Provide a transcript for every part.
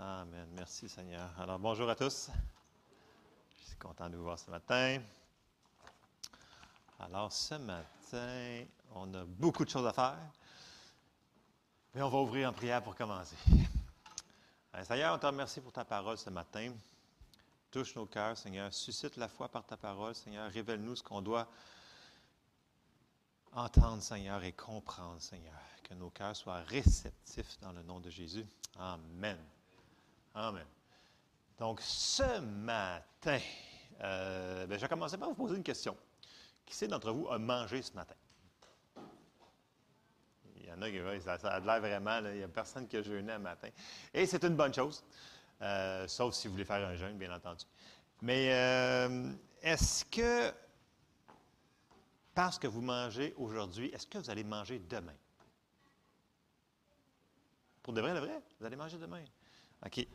Amen. Merci Seigneur. Alors bonjour à tous. Je suis content de vous voir ce matin. Alors ce matin, on a beaucoup de choses à faire, mais on va ouvrir en prière pour commencer. Seigneur, on te remercie pour ta parole ce matin. Touche nos cœurs, Seigneur. Suscite la foi par ta parole, Seigneur. Révèle-nous ce qu'on doit entendre, Seigneur, et comprendre, Seigneur. Que nos cœurs soient réceptifs dans le nom de Jésus. Amen. Amen. Donc, ce matin, euh, ben, je vais commencer par vous poser une question. Qui c'est d'entre vous a mangé ce matin? Il y en a qui ça, ça a l'air vraiment, il n'y a personne qui a jeûné un matin. Et c'est une bonne chose, euh, sauf si vous voulez faire un jeûne, bien entendu. Mais euh, est-ce que, parce que vous mangez aujourd'hui, est-ce que vous allez manger demain? Pour de vrai, le vrai, vous allez manger demain? OK?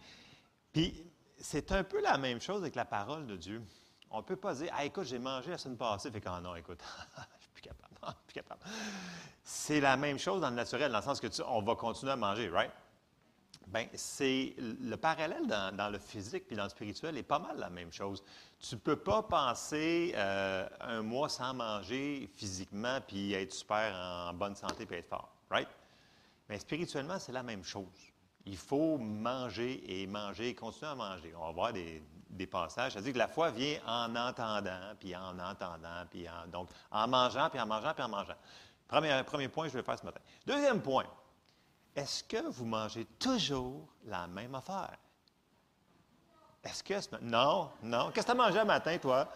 Puis, c'est un peu la même chose avec la parole de Dieu. On ne peut pas dire, ah, écoute, j'ai mangé la semaine passée, fait qu'en non, écoute, je suis plus capable, plus capable. C'est la même chose dans le naturel, dans le sens que tu, on va continuer à manger, right? Bien, c'est le parallèle dans, le physique puis dans le spirituel est pas mal la même chose. Tu ne peux pas penser euh, un mois sans manger physiquement puis être super en bonne santé puis être fort, right? Mais spirituellement, c'est la même chose. Il faut manger et manger et continuer à manger. On va voir des, passages. C'est-à-dire que la foi vient en entendant, puis en entendant, puis en, donc en mangeant, puis en mangeant, puis en mangeant. Premier, premier point, je vais faire ce matin. Deuxième point, est-ce que vous mangez toujours la même affaire? Est-ce que... Non, non. Qu'est-ce que tu as mangé le matin, toi?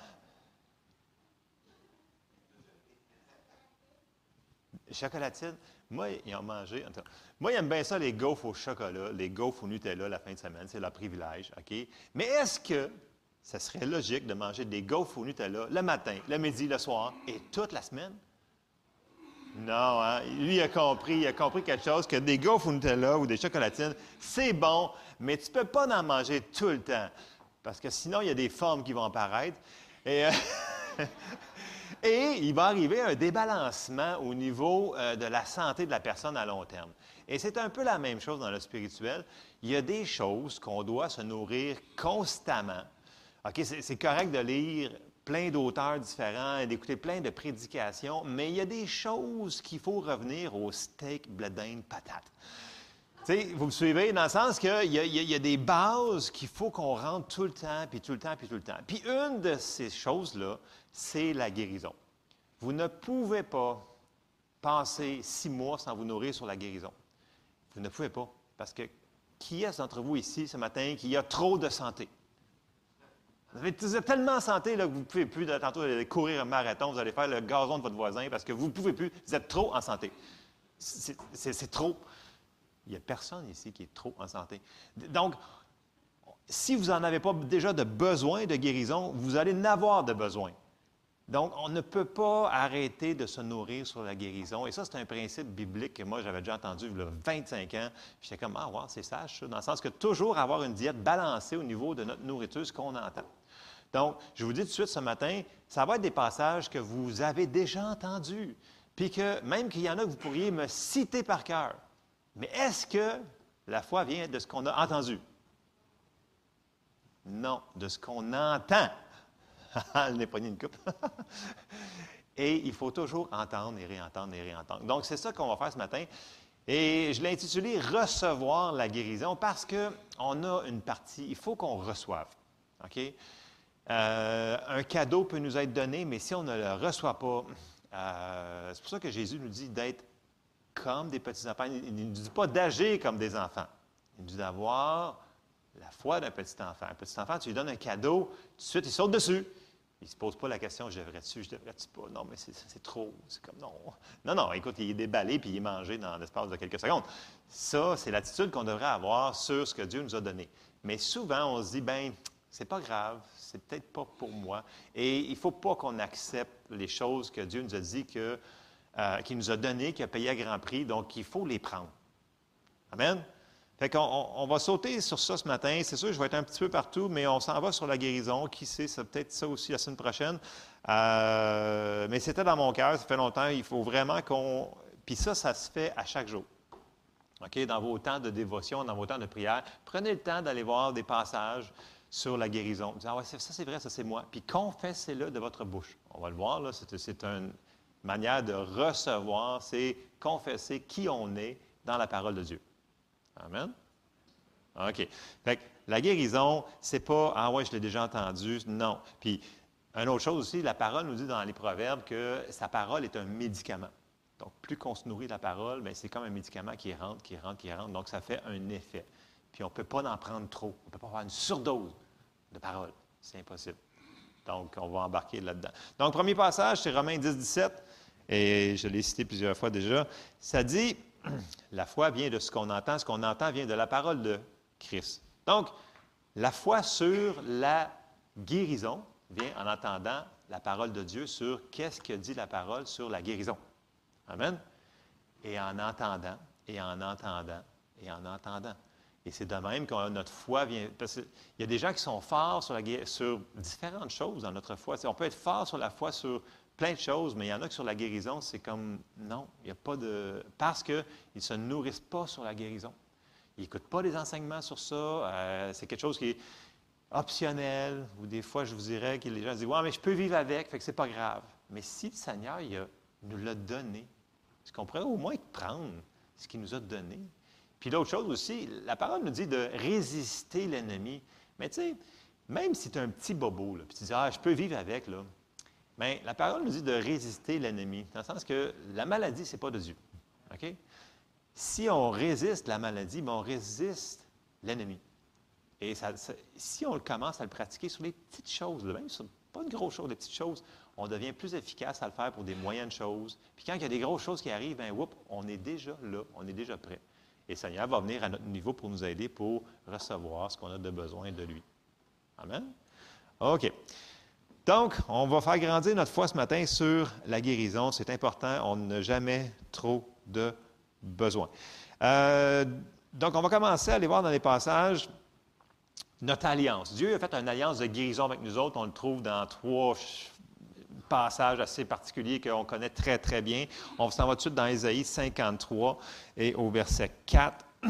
Chocolatine? Moi, ils ont mangé. Moi, j'aime bien ça, les gaufres au chocolat, les gaufres au Nutella la fin de semaine. C'est leur privilège, OK? Mais est-ce que ça serait logique de manger des gaufres au Nutella le matin, le midi, le soir et toute la semaine? Non, hein? Lui, il a compris, il a compris quelque chose, que des gaufres au Nutella ou des chocolatines, c'est bon, mais tu peux pas en manger tout le temps. Parce que sinon, il y a des formes qui vont apparaître. Et, euh, Et il va arriver un débalancement au niveau euh, de la santé de la personne à long terme. Et c'est un peu la même chose dans le spirituel. Il y a des choses qu'on doit se nourrir constamment. OK, c'est correct de lire plein d'auteurs différents et d'écouter plein de prédications, mais il y a des choses qu'il faut revenir au steak, bledin, patate. Vous me suivez dans le sens qu'il y, a des bases qu'il faut qu'on rentre tout le temps, puis tout le temps, puis tout le temps. Puis une de ces choses-là, c'est la guérison. Vous ne pouvez pas passer six mois sans vous nourrir sur la guérison. Vous ne pouvez pas. Parce que qui est-ce d'entre vous ici ce matin qui a trop de santé? Vous êtes tellement en santé que vous ne pouvez plus, tantôt, courir un marathon, vous allez faire le gazon de votre voisin parce que vous ne pouvez plus. Vous êtes trop en santé. C'est trop. Il n'y a personne ici qui est trop en santé. Donc, si vous n'en avez pas déjà de besoin de guérison, vous allez en avoir de besoin. Donc, on ne peut pas arrêter de se nourrir sur la guérison. Et ça, c'est un principe biblique que moi, j'avais déjà entendu il y a 25 ans. J'étais comme, ah, c'est sage, ça, dans le sens que toujours avoir une diète balancée au niveau de notre nourriture, ce qu'on entend. Donc, je vous dis tout de suite ce matin, ça va être des passages que vous avez déjà entendus, puis que même qu'il y en a que vous pourriez me citer par cœur. Mais est-ce que la foi vient de ce qu'on a entendu? Non, de ce qu'on entend. Elle n'est pas une coupe. et il faut toujours entendre et réentendre et réentendre. Donc, c'est ça qu'on va faire ce matin. Et je l'ai intitulé Recevoir la guérison parce qu'on a une partie, il faut qu'on reçoive. OK? Euh, un cadeau peut nous être donné, mais si on ne le reçoit pas, euh, c'est pour ça que Jésus nous dit d'être comme des petits-enfants. Il ne nous dit pas d'agir comme des enfants. Il nous dit d'avoir la foi d'un petit enfant. Un petit enfant, tu lui donnes un cadeau, tout de suite, il saute dessus. Il ne se pose pas la question, je devrais-tu, je devrais-tu pas? Non, mais c'est trop. C'est comme non. Non, non, écoute, il est déballé puis il est mangé dans l'espace de quelques secondes. Ça, c'est l'attitude qu'on devrait avoir sur ce que Dieu nous a donné. Mais souvent, on se dit, ben, c'est pas grave, c'est peut-être pas pour moi. Et il ne faut pas qu'on accepte les choses que Dieu nous a dit, que, euh, qu'il nous a données, qu'il a payé à grand prix. Donc, il faut les prendre. Amen? Fait qu'on on, va sauter sur ça ce matin. C'est sûr, je vais être un petit peu partout, mais on s'en va sur la guérison. Qui sait, c'est peut-être ça aussi la semaine prochaine. Euh, mais c'était dans mon cœur, ça fait longtemps. Il faut vraiment qu'on. Puis ça, ça se fait à chaque jour. OK, dans vos temps de dévotion, dans vos temps de prière, prenez le temps d'aller voir des passages sur la guérison. Dites, ah ouais, ça c'est vrai, ça c'est moi. Puis confessez-le de votre bouche. On va le voir, là, c'est une manière de recevoir, c'est confesser qui on est dans la parole de Dieu. Amen? OK. Fait la guérison, c'est pas Ah ouais, je l'ai déjà entendu. Non. Puis, une autre chose aussi, la parole nous dit dans les Proverbes que sa parole est un médicament. Donc, plus qu'on se nourrit de la parole, bien, c'est comme un médicament qui rentre, qui rentre, qui rentre. Donc, ça fait un effet. Puis, on ne peut pas en prendre trop. On ne peut pas avoir une surdose de parole. C'est impossible. Donc, on va embarquer là-dedans. Donc, premier passage, c'est Romains 10, 17. Et je l'ai cité plusieurs fois déjà. Ça dit la foi vient de ce qu'on entend. Ce qu'on entend vient de la parole de Christ. Donc, la foi sur la guérison vient en entendant la parole de Dieu sur qu'est-ce que dit la parole sur la guérison. Amen. Et en entendant, et en entendant, et en entendant. Et c'est de même que notre foi vient. Parce qu'il y a des gens qui sont forts sur, différentes choses dans notre foi. On peut être fort sur la foi sur plein de choses, mais il y en a que sur la guérison, c'est comme non, il n'y a pas de. Parce qu'ils ne se nourrissent pas sur la guérison. Ils n'écoutent pas les enseignements sur ça. Euh, c'est quelque chose qui est optionnel, ou des fois, je vous dirais que les gens disent Ouais, mais je peux vivre avec, fait que c'est pas grave. Mais si le Seigneur nous l'a donné, est-ce qu'on pourrait au moins prendre ce qu'il nous a donné? Puis l'autre chose aussi, la parole nous dit de résister l'ennemi. Mais tu sais, même si tu es un petit bobo, puis tu dis Ah, je peux vivre avec, là, Bien, la parole nous dit de résister l'ennemi, dans le sens que la maladie, ce n'est pas de Dieu. OK? Si on résiste la maladie, bien, on résiste l'ennemi. Et si on commence à le pratiquer sur les petites choses, même sur pas une grosse chose, des petites choses, on devient plus efficace à le faire pour des moyennes choses. Puis quand il y a des grosses choses qui arrivent, bien, whoop, on est déjà là, on est déjà prêt. Et Seigneur va venir à notre niveau pour nous aider pour recevoir ce qu'on a de besoin de lui. Amen? OK. Donc, on va faire grandir notre foi ce matin sur la guérison. C'est important. On n'a jamais trop de besoin. Euh, donc, on va commencer à aller voir dans les passages notre alliance. Dieu a fait une alliance de guérison avec nous autres. On le trouve dans trois passages assez particuliers qu'on connaît très, très bien. On s'en va tout de suite dans Ésaïe 53 et au verset 4.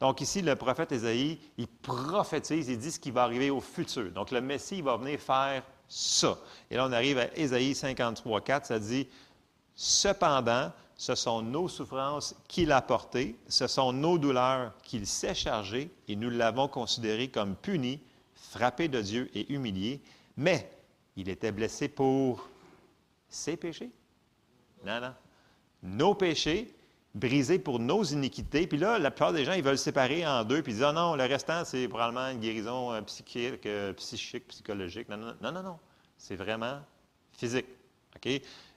Donc ici, le prophète Ésaïe, il prophétise, il dit ce qui va arriver au futur. Donc le Messie va venir faire ça. Et là, on arrive à Ésaïe 53, 4, ça dit, Cependant, ce sont nos souffrances qu'il a portées, ce sont nos douleurs qu'il s'est chargées, et nous l'avons considéré comme puni, frappé de Dieu et humilié, mais il était blessé pour ses péchés. Non, non. Nos péchés, brisé pour nos iniquités. Puis là, la plupart des gens, ils veulent séparer en deux, puis ils disent, ah non, le restant, c'est probablement une guérison euh, psychique, euh, psychique, psychologique. Non, non, non, non, non. C'est vraiment physique.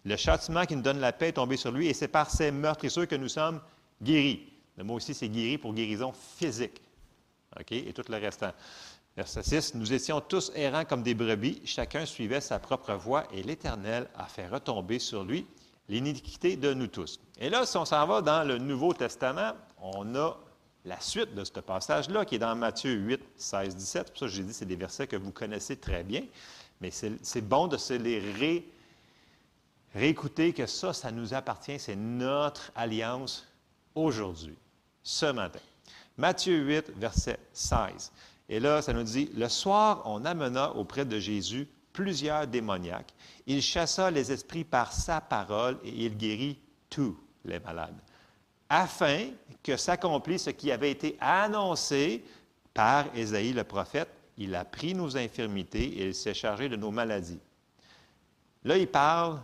Le châtiment qui nous donne la paix est tombé sur lui, et c'est par ces meurtrissures que nous sommes guéris. Le mot aussi, c'est guéri pour guérison physique. OK? Et tout le restant. Verset 6, Nous étions tous errants comme des brebis, chacun suivait sa propre voie, et l'Éternel a fait retomber sur lui l'iniquité de nous tous. Et là, si on s'en va dans le Nouveau Testament, on a la suite de ce passage-là qui est dans Matthieu 8, 16, 17. Pour ça, j'ai dit, c'est des versets que vous connaissez très bien, mais c'est bon de se les réécouter, que ça, ça nous appartient, c'est notre alliance aujourd'hui, ce matin. Matthieu 8, verset 16. Et là, ça nous dit, le soir, on amena auprès de Jésus plusieurs démoniaques. Il chassa les esprits par sa parole et il guérit tous les malades, afin que s'accomplisse ce qui avait été annoncé par Ésaïe le prophète. Il a pris nos infirmités et il s'est chargé de nos maladies. Là, il parle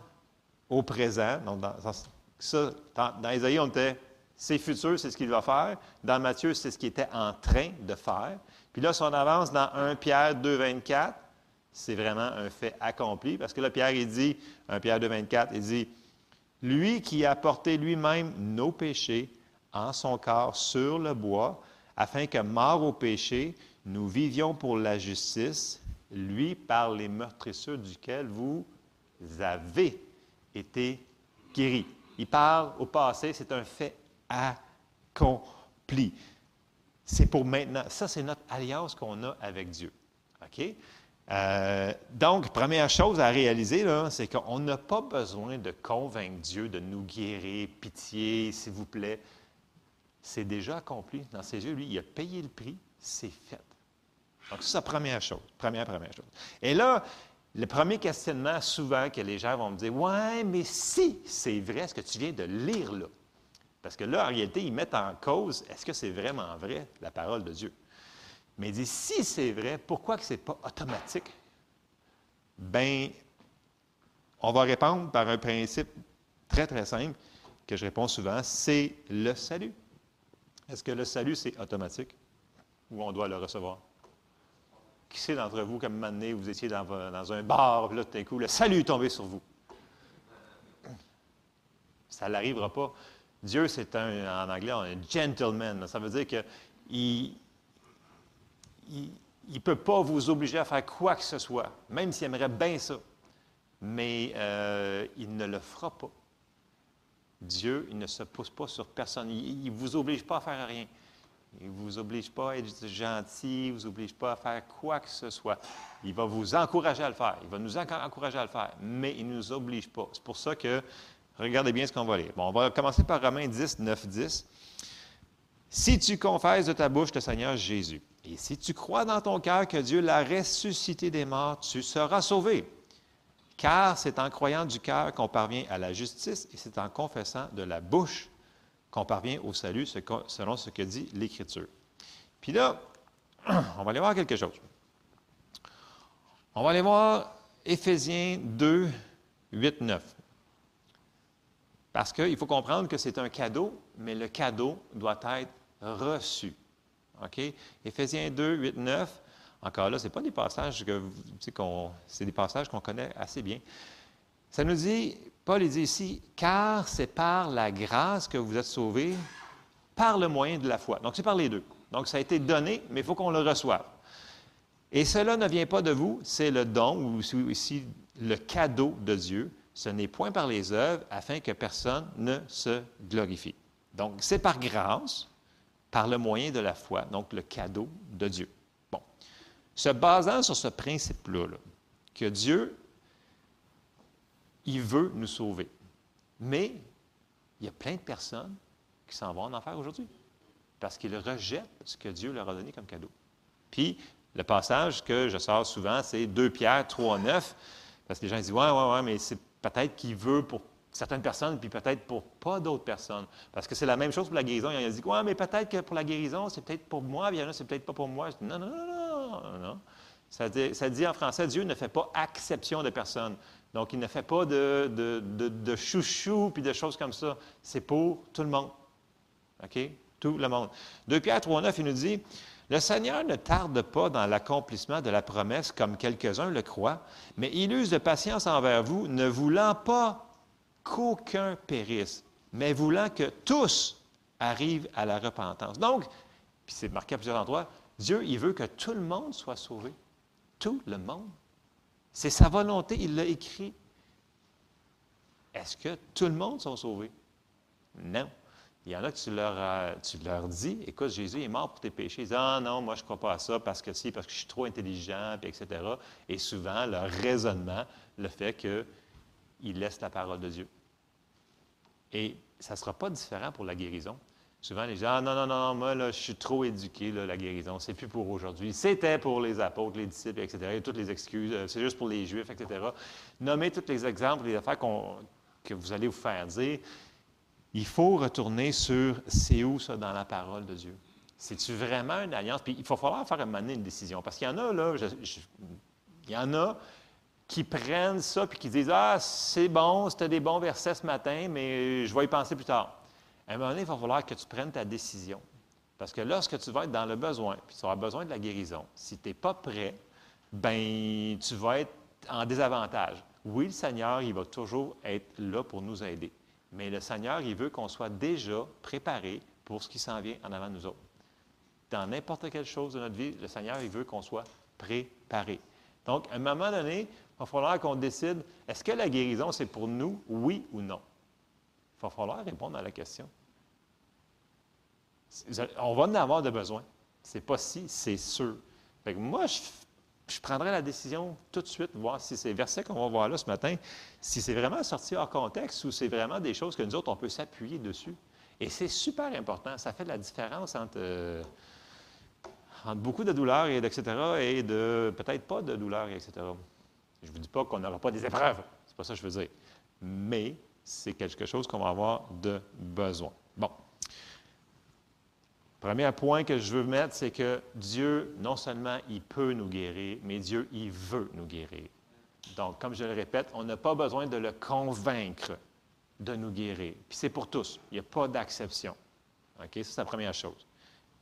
au présent. Dans, dans, Ésaïe, on était, c'est futur, c'est ce qu'il va faire. Dans Matthieu, c'est ce qu'il était en train de faire. Puis là, si on avance dans 1 Pierre 2, 24, c'est vraiment un fait accompli. Parce que là, Pierre, il dit, 1 Pierre 2, 24, il dit, lui qui a porté lui-même nos péchés en son corps sur le bois, afin que, mort au péché, nous vivions pour la justice, lui par les meurtrissures duquel vous avez été guéris. Il parle au passé, c'est un fait accompli. C'est pour maintenant. Ça, c'est notre alliance qu'on a avec Dieu. OK? Euh, donc, première chose à réaliser, c'est qu'on n'a pas besoin de convaincre Dieu de nous guérir, pitié, s'il vous plaît. c'est déjà accompli. Dans ses yeux, lui, il a payé le prix, c'est fait. Donc, c'est la première chose. Première, première chose. Et là, le premier questionnement, souvent, que les gens vont me dire Ouais, mais si c'est vrai ce que tu viens de lire là. Parce que là, en réalité, ils mettent en cause est-ce que c'est vraiment vrai, la parole de Dieu? Mais ils disent si c'est vrai, pourquoi que ce n'est pas automatique? Bien, on va répondre par un principe très, très simple que je réponds souvent c'est le salut. Est-ce que le salut, c'est automatique ou on doit le recevoir? Qui sait d'entre vous, comme un moment vous étiez dans, un bar, là, tout d'un coup, le salut est tombé sur vous? Ça n'arrivera pas. Dieu, c'est un, en anglais, un gentleman. Ça veut dire qu'il ne peut pas vous obliger à faire quoi que ce soit, même s'il aimerait bien ça. Mais euh, il ne le fera pas. Dieu, il ne se pousse pas sur personne. Il ne vous oblige pas à faire rien. Il ne vous oblige pas à être gentil, il ne vous oblige pas à faire quoi que ce soit. Il va vous encourager à le faire. Il va nous encourager à le faire, mais il ne nous oblige pas. C'est pour ça que, regardez bien ce qu'on va lire. Bon, on va commencer par Romains 10, 9, 10. Si tu confesses de ta bouche le Seigneur Jésus, et si tu crois dans ton cœur que Dieu l'a ressuscité des morts, tu seras sauvé. Car c'est en croyant du cœur qu'on parvient à la justice, et c'est en confessant de la bouche qu'on parvient au salut selon ce que dit l'Écriture. Puis là, on va aller voir quelque chose. On va aller voir Éphésiens 2, 8, 9. Parce qu'il faut comprendre que c'est un cadeau, mais le cadeau doit être reçu. OK? Éphésiens 2, 8, 9. Encore là, ce pas des passages que c'est des passages qu'on connaît assez bien. Ça nous dit, Paul dit ici, car c'est par la grâce que vous êtes sauvés, par le moyen de la foi. Donc c'est par les deux. Donc ça a été donné, mais il faut qu'on le reçoive. Et cela ne vient pas de vous, c'est le don, ou ici le cadeau de Dieu. Ce n'est point par les œuvres, afin que personne ne se glorifie. Donc c'est par grâce, par le moyen de la foi, donc le cadeau de Dieu. Bon. Se basant sur ce principe-là, que Dieu il veut nous sauver. Mais il y a plein de personnes qui s'en vont en enfer aujourd'hui parce qu'ils rejettent ce que Dieu leur a donné comme cadeau. Puis, le passage que je sors souvent, c'est 2 Pierre 3, 9, parce que les gens disent Ouais, ouais, ouais, mais c'est peut-être qu'il veut pour certaines personnes, puis peut-être pour pas d'autres personnes. Parce que c'est la même chose pour la guérison. Il a dit Ouais, mais peut-être que pour la guérison, c'est peut-être pour moi, y en a, c'est peut-être pas pour moi. non, non, non, non, non. Ça dit, ça dit en français Dieu ne fait pas exception de personne. Donc, il ne fait pas de, de, de, chouchou puis de choses comme ça. C'est pour tout le monde. OK? Tout le monde. 2 Pierre 3,9, il nous dit Le Seigneur ne tarde pas dans l'accomplissement de la promesse, comme quelques-uns le croient, mais il use de patience envers vous, ne voulant pas qu'aucun périsse, mais voulant que tous arrivent à la repentance. Donc, puis c'est marqué à plusieurs endroits, Dieu, il veut que tout le monde soit sauvé. Tout le monde. C'est sa volonté, il l'a écrit. Est-ce que tout le monde sont sauvés? Non. Il y en a que tu leur, tu leur dis, écoute, Jésus est mort pour tes péchés. Ils disent, ah non, moi je ne crois pas à ça parce que si, parce que je suis trop intelligent, etc. Et souvent, leur raisonnement, le fait qu'ils laissent la parole de Dieu. Et ça ne sera pas différent pour la guérison. Souvent, les gens, ah, non, non, non, moi, là, je suis trop éduqué, la guérison, c'est plus pour aujourd'hui. C'était pour les apôtres, les disciples, etc. Il y a toutes les excuses, euh, c'est juste pour les Juifs, etc. Nommez tous les exemples, les affaires que vous allez vous faire dire. Il faut retourner sur c'est où ça dans la parole de Dieu. C'est-tu vraiment une alliance? Puis il va falloir faire mener une décision. Parce qu'il y en a, là, il y en a qui prennent ça puis qui disent Ah, c'est bon, c'était des bons versets ce matin, mais je vais y penser plus tard à un moment donné, il va falloir que tu prennes ta décision. Parce que lorsque tu vas être dans le besoin, puis tu auras besoin de la guérison, si tu n'es pas prêt, ben tu vas être en désavantage. Oui, le Seigneur, il va toujours être là pour nous aider. Mais le Seigneur, il veut qu'on soit déjà préparé pour ce qui s'en vient en avant de nous autres. Dans n'importe quelle chose de notre vie, le Seigneur, il veut qu'on soit préparé. Donc, à un moment donné, il va falloir qu'on décide, est-ce que la guérison, c'est pour nous, oui ou non? Il va falloir répondre à la question. On va en avoir de besoin. C'est pas si, c'est sûr. moi, je, prendrai la décision tout de suite, voir si ces versets qu'on va voir là ce matin, si c'est vraiment sorti hors contexte ou c'est vraiment des choses que nous autres, on peut s'appuyer dessus. Et c'est super important. Ça fait la différence entre, euh, entre beaucoup de douleurs, et etc., et de peut-être pas de douleurs, etc. Je ne vous dis pas qu'on n'aura pas des épreuves. C'est pas ça que je veux dire. Mais c'est quelque chose qu'on va avoir de besoin. Bon. Premier point que je veux mettre, c'est que Dieu, non seulement il peut nous guérir, mais Dieu, il veut nous guérir. Donc, comme je le répète, on n'a pas besoin de le convaincre de nous guérir. Puis c'est pour tous. Il n'y a pas d'acception. OK? Ça, c'est la première chose.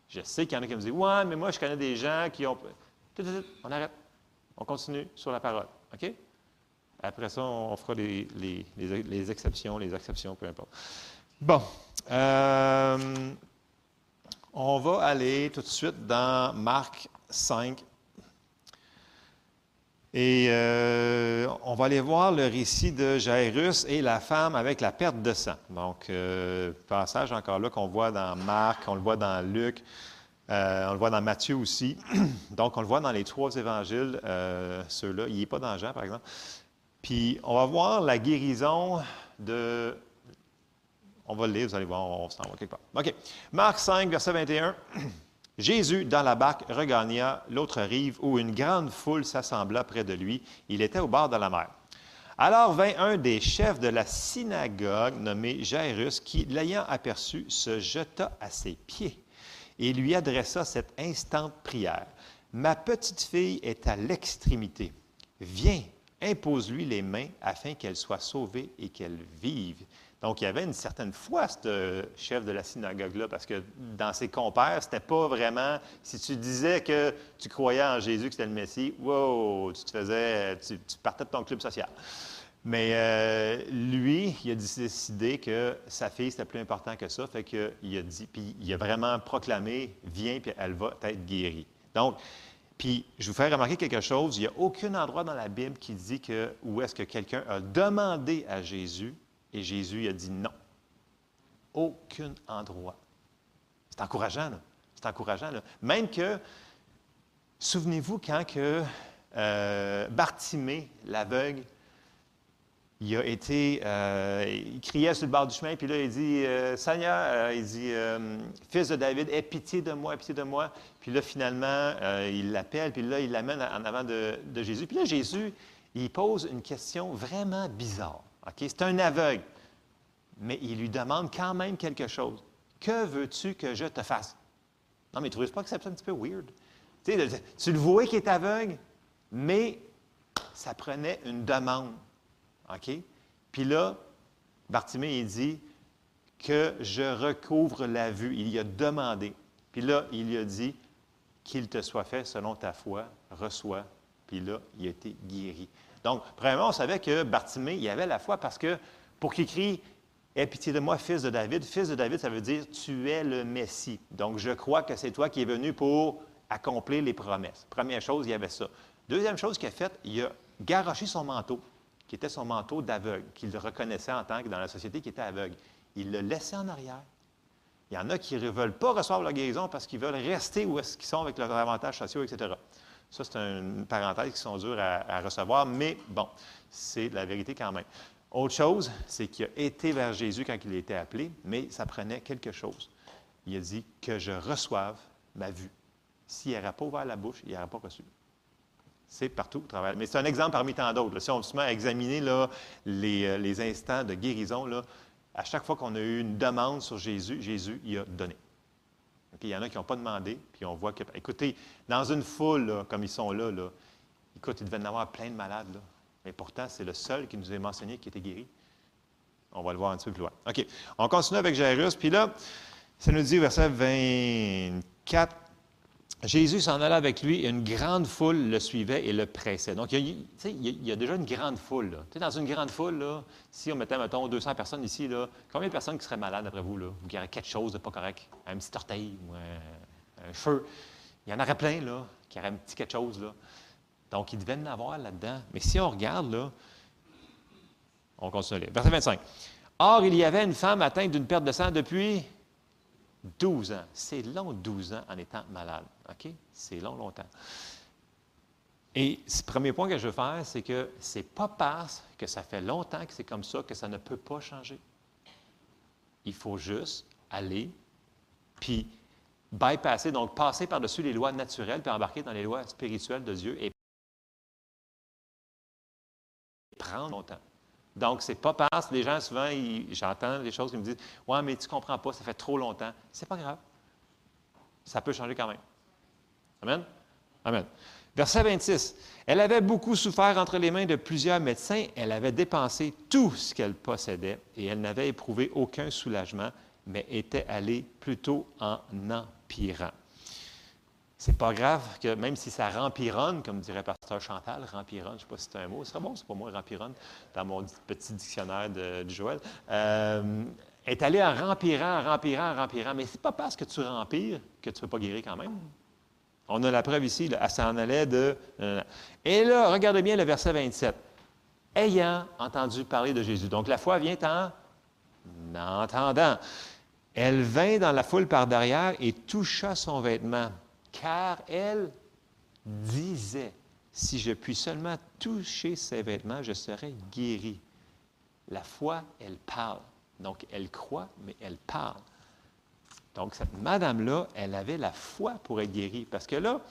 Je sais qu'il y en a qui me disent Ouais, mais moi, je connais des gens qui ont. On arrête. On continue sur la parole. OK? Après ça, on fera les, les, exceptions, les exceptions, peu importe. Bon. Euh, on va aller tout de suite dans Marc 5. Et euh, on va aller voir le récit de Jairus et la femme avec la perte de sang. Donc, euh, passage encore là qu'on voit dans Marc, on le voit dans Luc, euh, on le voit dans Matthieu aussi. Donc, on le voit dans les trois évangiles, ceux-là. Il n'est pas dans Jean, par exemple. Puis, on va voir la guérison de on va le lire, vous allez voir, on s'en va quelque part. OK. Marc 5, verset 21. Jésus, dans la barque, regagna l'autre rive où une grande foule s'assembla près de lui. Il était au bord de la mer. Alors vint un des chefs de la synagogue, nommé Jairus, qui, l'ayant aperçu, se jeta à ses pieds et lui adressa cette instante prière. Ma petite fille est à l'extrémité. Viens, impose-lui les mains afin qu'elle soit sauvée et qu'elle vive. Donc, il y avait une certaine foi, ce chef de la synagogue-là, parce que dans ses compères, c'était pas vraiment. Si tu disais que tu croyais en Jésus, que c'était le Messie, wow, tu te faisais. Tu, partais de ton club social. Mais euh, lui, il a décidé que sa fille, c'était plus important que ça. Fait qu'il a dit, puis il a vraiment proclamé Viens, puis elle va être guérie. Donc, puis, je vous fais remarquer quelque chose. Il n'y a aucun endroit dans la Bible qui dit que où est-ce que quelqu'un a demandé à Jésus et Jésus a dit non. Aucun endroit. C'est encourageant, là. C'est encourageant. Même que, souvenez-vous quand que euh, Bartimée, l'aveugle, il a été, euh, il criait sur le bord du chemin, puis là, il dit, euh, Seigneur, il dit, Fils de David, aie pitié de moi, aie pitié de moi. Puis là, finalement, il l'appelle, puis là, il l'amène en avant de, Jésus. Puis là, Jésus, il pose une question vraiment bizarre. C'est un aveugle. Mais il lui demande quand même quelque chose. Que veux-tu que je te fasse? Non, mais tu ne trouves pas que c'est un petit peu weird? Tu, le vois qu'il est aveugle, mais ça prenait une demande. OK? Puis là, Bartimée, il dit que je recouvre la vue. Il y a demandé. Puis là, il lui a dit qu'il te soit fait selon ta foi, reçois. Puis là, il a été guéri. Donc, premièrement, on savait que Bartimée, il avait la foi parce que pour qu'il crie Aie pitié de moi, fils de David. Fils de David, ça veut dire tu es le Messie. Donc, je crois que c'est toi qui es venu pour accomplir les promesses. Première chose, il y avait ça. Deuxième chose qu'il a faite, il a garoché son manteau, qui était son manteau d'aveugle, qu'il reconnaissait en tant que dans la société qui était aveugle. Il l'a laissé en arrière. Il y en a qui ne veulent pas recevoir la guérison parce qu'ils veulent rester où est-ce qu'ils sont avec leurs avantages sociaux, etc. Ça, c'est une parenthèse qui sont dures à, recevoir, mais bon, c'est la vérité quand même. Autre chose, c'est qu'il a été vers Jésus quand il a été appelé, mais ça prenait quelque chose. Il a dit que je reçoive ma vue. S'il n'aurait pas ouvert la bouche, il n'aurait pas reçu. C'est partout au travers. Mais c'est un exemple parmi tant d'autres. Si on se met à examiner euh, les, instants de guérison, à chaque fois qu'on a eu une demande sur Jésus, Jésus il a donné. Il y en a qui n'ont pas demandé, puis on voit que. Écoutez, dans une foule comme ils sont là, là écoute, il devait en avoir plein de malades. Mais pourtant, c'est le seul qui nous est mentionné qui était guéri. On va le voir un petit peu plus loin. OK. On continue avec Jairus. Puis là, ça nous dit, verset 24, Jésus s'en allait avec lui et une grande foule le suivait et le pressait. Donc, il y a, déjà une grande foule. Là. Dans une grande foule, là, si on mettait, mettons, 200 personnes ici, là, combien de personnes qui seraient malades après vous, là, ou qui auraient quelque chose de pas correct? Un petit orteil ou un, un feu? Il y en aurait plein là, qui auraient un petit quelque chose. Là. Donc, il devait en avoir là-dedans. Mais si on regarde, là, on continue. Verset 25. Or, il y avait une femme atteinte d'une perte de sang depuis 12 ans. C'est long, 12 ans en étant malade. OK? C'est long, longtemps. Et le premier point que je veux faire, c'est que ce n'est pas parce que ça fait longtemps que c'est comme ça que ça ne peut pas changer. Il faut juste aller, puis bypasser, donc passer par-dessus les lois naturelles, puis embarquer dans les lois spirituelles de Dieu et prendre longtemps. Donc, c'est pas parce que les gens, souvent, j'entends des choses qui me disent Ouais, mais tu comprends pas, ça fait trop longtemps. C'est pas grave. Ça peut changer quand même. Amen? Amen. Verset 26. Elle avait beaucoup souffert entre les mains de plusieurs médecins. Elle avait dépensé tout ce qu'elle possédait et elle n'avait éprouvé aucun soulagement, mais était allée plutôt en empirant. C'est pas grave que même si ça rempironne, comme dirait Pasteur Chantal, rempironne, je ne sais pas si c'est un mot, c'est bon, c'est pas moi, rempironne, dans mon petit dictionnaire de, Joël, euh, est allé en rempirant, en rempirant, en rempirant. Mais c'est pas parce que tu rempires que tu ne peux pas guérir quand même. On a la preuve ici, là, elle s'en allait de. Euh, et là, regardez bien le verset 27. Ayant entendu parler de Jésus. Donc la foi vient en entendant. Elle vint dans la foule par derrière et toucha son vêtement car elle disait, si je puis seulement toucher ses vêtements, je serai guérie. La foi, elle parle. Donc, elle croit, mais elle parle. Donc, cette madame-là, elle avait la foi pour être guérie. Parce que là,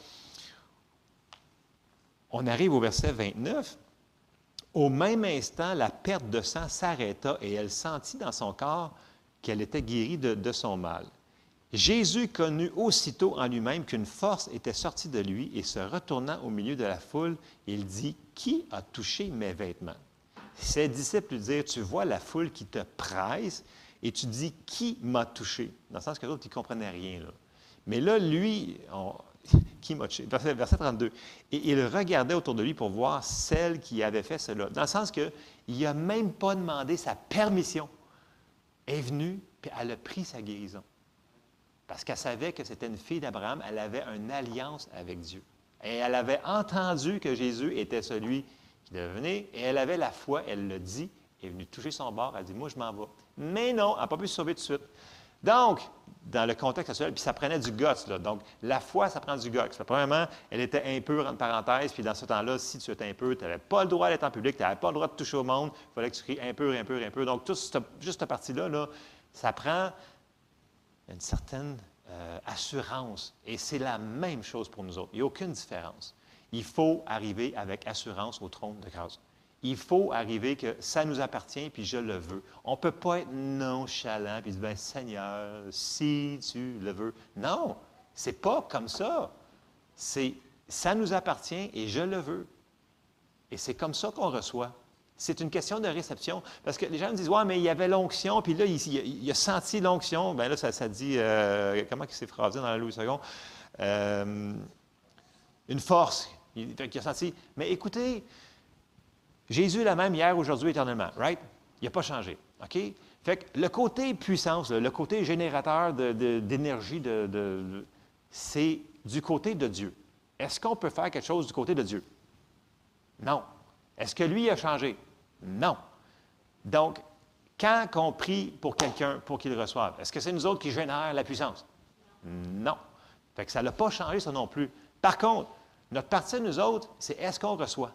on arrive au verset 29. Au même instant, la perte de sang s'arrêta et elle sentit dans son corps qu'elle était guérie de, de son mal. Jésus connut aussitôt en lui-même qu'une force était sortie de lui et se retournant au milieu de la foule, il dit, Qui a touché mes vêtements? Ses disciples lui dirent, Tu vois la foule qui te presse et tu dis, Qui m'a touché? Dans le sens que l'autre, il ne comprenait rien. Mais là, lui, qui m'a touché? Verset, verset, 32. Et il regardait autour de lui pour voir celle qui avait fait cela. Dans le sens qu'il n'a même pas demandé sa permission. Elle est venue, puis elle a pris sa guérison. Parce qu'elle savait que c'était une fille d'Abraham, elle avait une alliance avec Dieu. Et elle avait entendu que Jésus était celui qui venir, et elle avait la foi, elle le dit, elle est venue toucher son bord, elle dit, moi je m'en vais. Mais non, elle n'a pas pu se sauver tout de suite. Donc, dans le contexte actuel, puis ça prenait du guts. Là. Donc, la foi, ça prend du guts. Premièrement, elle était impure, entre parenthèses, puis dans ce temps-là, si tu étais impur, tu n'avais pas le droit d'être en public, tu n'avais pas le droit de toucher au monde, il fallait que tu cries impur, impur, impur. Donc, tout juste cette partie-là, là, ça prend une certaine euh, assurance. Et c'est la même chose pour nous autres. Il n'y a aucune différence. Il faut arriver avec assurance au trône de grâce. Il faut arriver que ça nous appartient, puis je le veux. On ne peut pas être nonchalant, puis dire, ben, Seigneur, si tu le veux. Non, c'est pas comme ça. C'est, ça nous appartient et je le veux. Et c'est comme ça qu'on reçoit. C'est une question de réception. Parce que les gens me disent, ouais, mais il y avait l'onction, puis là, il, a senti l'onction. Bien là, ça, dit, euh, comment il s'est phrasé dans la Louis II? Euh, une force. Il, a senti. Mais écoutez, Jésus est la même hier, aujourd'hui, éternellement, right? Il n'a pas changé. OK? Fait que le côté puissance, le côté générateur d'énergie, de, c'est du côté de Dieu. Est-ce qu'on peut faire quelque chose du côté de Dieu? Non. Est-ce que lui a changé? Non. Donc, quand on prie pour quelqu'un pour qu'il reçoive, est-ce que c'est nous autres qui génèrent la puissance? Non. Fait que ça n'a pas changé, ça non plus. Par contre, notre partie, nous autres, c'est est-ce qu'on reçoit?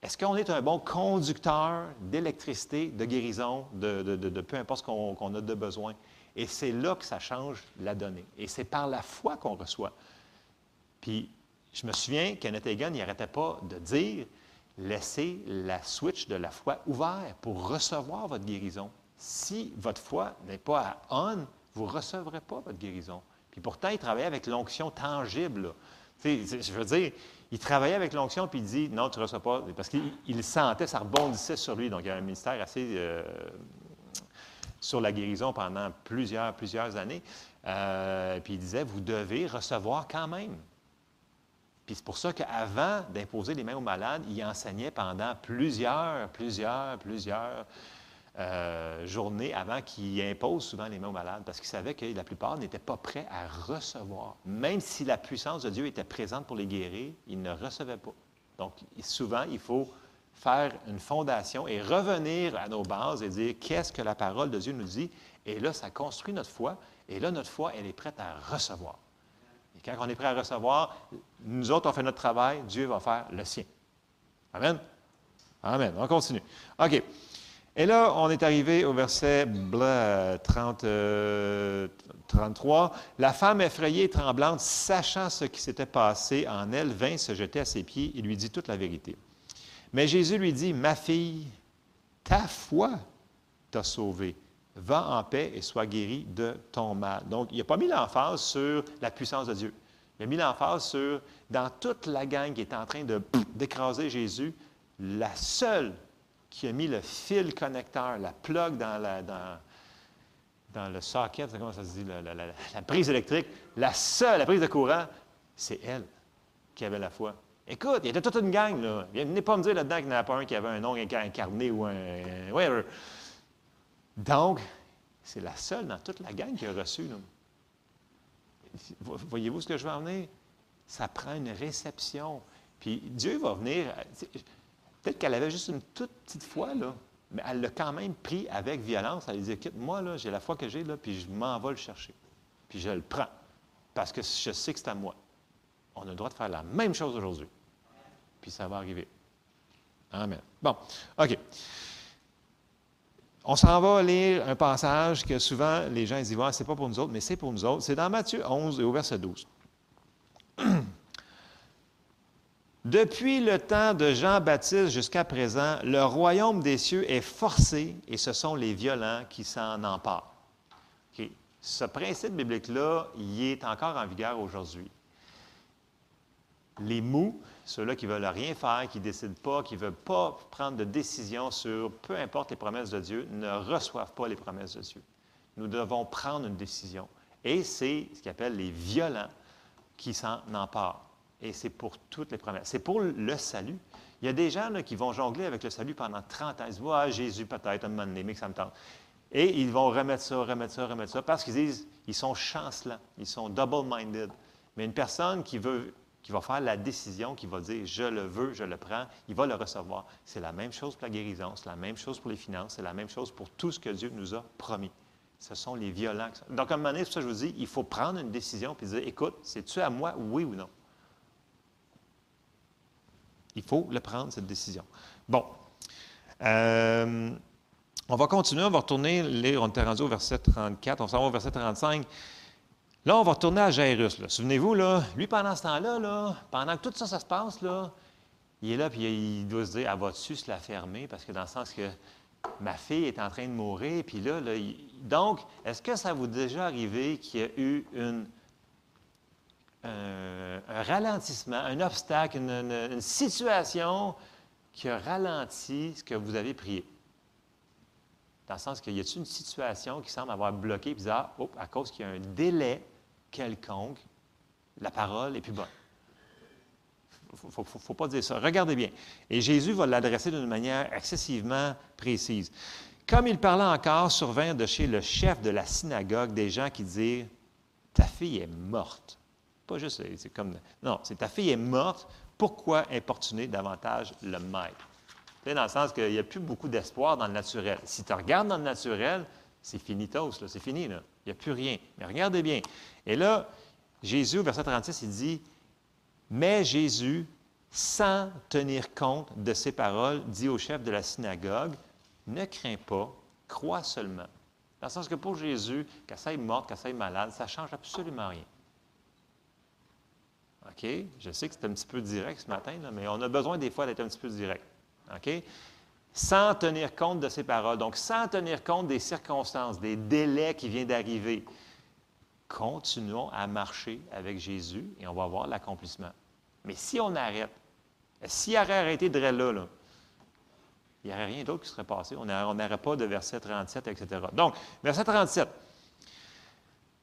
Est-ce qu'on est un bon conducteur d'électricité, de guérison, de, peu importe ce qu'on a de besoin? Et c'est là que ça change la donnée. Et c'est par la foi qu'on reçoit. Puis, je me souviens qu'Annette Egan n'arrêtait pas de dire laissez la switch de la foi ouverte pour recevoir votre guérison. Si votre foi n'est pas à on, vous ne recevrez pas votre guérison. Puis pourtant, il travaillait avec l'onction tangible. Je veux dire, il travaillait avec l'onction, puis il dit non, tu ne reçois pas, parce qu'il sentait, ça rebondissait sur lui. Donc, il y a un ministère assez euh, sur la guérison pendant plusieurs, plusieurs années. Euh, puis il disait, vous devez recevoir quand même. Puis c'est pour ça qu'avant d'imposer les mains aux malades, il enseignait pendant plusieurs, plusieurs, plusieurs euh, journées avant qu'il impose souvent les mains aux malades, parce qu'il savait que la plupart n'étaient pas prêts à recevoir. Même si la puissance de Dieu était présente pour les guérir, ils ne recevaient pas. Donc, souvent, il faut faire une fondation et revenir à nos bases et dire qu'est-ce que la parole de Dieu nous dit? Et là, ça construit notre foi. Et là, notre foi, elle est prête à recevoir. Et quand on est prêt à recevoir, nous autres, on fait notre travail, Dieu va faire le sien. Amen? Amen. On continue. OK. Et là, on est arrivé au verset 30, 33. La femme effrayée et tremblante, sachant ce qui s'était passé en elle, vint se jeter à ses pieds et lui dit toute la vérité. Mais Jésus lui dit, Ma fille, ta foi t'a sauvée. Va en paix et sois guérie de ton mal. Donc, il n'a pas mis l'emphase sur la puissance de Dieu. Il a mis l'emphase sur, dans toute la gang qui est en train d'écraser Jésus, la seule qui a mis le fil connecteur, la plug dans, le socket, comment ça se dit, la, prise électrique, la seule, la prise de courant, c'est elle qui avait la foi. Écoute, il y était toute une gang, là. Venez pas me dire là-dedans qu'il n'y en avait pas un qui avait un nom incarné ou un. Whatever. Donc, c'est la seule dans toute la gang qui a reçu. Voyez-vous ce que je veux en venir? Ça prend une réception. Puis Dieu va venir. Peut-être qu'elle avait juste une toute petite foi, là, mais elle l'a quand même pris avec violence. Elle dit Écoute, moi, là, j'ai la foi que j'ai, là, puis je m'en vais le chercher. Puis je le prends. Parce que je sais que c'est à moi. On a le droit de faire la même chose aujourd'hui. Puis ça va arriver. Amen. Bon, OK. On s'en va lire un passage que souvent les gens disent ah, c'est pas pour nous autres, mais c'est pour nous autres. C'est dans Matthieu 11 et au verset 12. Depuis le temps de Jean-Baptiste jusqu'à présent, le royaume des cieux est forcé et ce sont les violents qui s'en emparent. Ce principe biblique-là, il est encore en vigueur aujourd'hui. Les mous, ceux-là qui ne veulent rien faire, qui ne décident pas, qui ne veulent pas prendre de décision sur peu importe les promesses de Dieu, ne reçoivent pas les promesses de Dieu. Nous devons prendre une décision. Et c'est ce qu'on appelle les violents qui s'en emparent. Et c'est pour toutes les promesses. C'est pour le salut. Il y a des gens qui vont jongler avec le salut pendant 30 ans. Ils se disent, ah, Jésus peut-être, un moment donné, mais que ça me tente. Et ils vont remettre ça, remettre ça, remettre ça, parce qu'ils disent, ils sont chancelants, ils sont double-minded. Mais une personne qui veut, qui va faire la décision, qui va dire, je le veux, je le prends, il va le recevoir. C'est la même chose pour la guérison, c'est la même chose pour les finances, c'est la même chose pour tout ce que Dieu nous a promis. Ce sont les violents. Donc, à un moment donné, c'est ça que je vous dis, il faut prendre une décision et dire, écoute, c'est-tu à moi, oui ou non? Il faut le prendre, cette décision. Bon. Euh, on va continuer, on va retourner, on était rendu au verset 34, on s'en va au verset 35. Là, on va retourner à Jairus. Souvenez-vous, là, lui, pendant ce temps-là, là, pendant que tout ça, ça se passe, là, il est là, puis il doit se dire, elle va-tu se la fermer? Parce que dans le sens que ma fille est en train de mourir, puis là, là donc, est-ce que ça vous est déjà arrivé qu'il y a eu une un, ralentissement, un obstacle, une, situation qui a ralenti ce que vous avez prié? Dans le sens qu'il y a une situation qui semble avoir bloqué, puis ah, à cause qu'il y a un délai quelconque, la parole est plus bonne. Il ne faut, pas dire ça. Regardez bien. Et Jésus va l'adresser d'une manière excessivement précise. Comme il parlait encore, survint de chez le chef de la synagogue des gens qui dirent Ta fille est morte. Pas juste, c'est comme. Non, c'est ta fille est morte, pourquoi importuner davantage le maître? Dans le sens qu'il n'y a plus beaucoup d'espoir dans le naturel. Si tu regardes dans le naturel, c'est finitos, c'est fini, là. Il n'y a plus rien. Mais regardez bien. Et là, Jésus, verset 36, il dit Mais Jésus, sans tenir compte de ses paroles, dit au chef de la synagogue Ne crains pas, crois seulement. Dans le sens que pour Jésus, qu'elle soit morte, qu'elle soit malade, ça ne change absolument rien. OK? Je sais que c'est un petit peu direct ce matin, mais on a besoin des fois d'être un petit peu direct. OK? Sans tenir compte de ces paroles, donc sans tenir compte des circonstances, des délais qui viennent d'arriver, continuons à marcher avec Jésus et on va voir l'accomplissement. Mais si on arrête, s'il aurait arrêté de là, là il n'y aurait rien d'autre qui serait passé. On n'aurait pas de verset 37, etc. Donc, verset 37.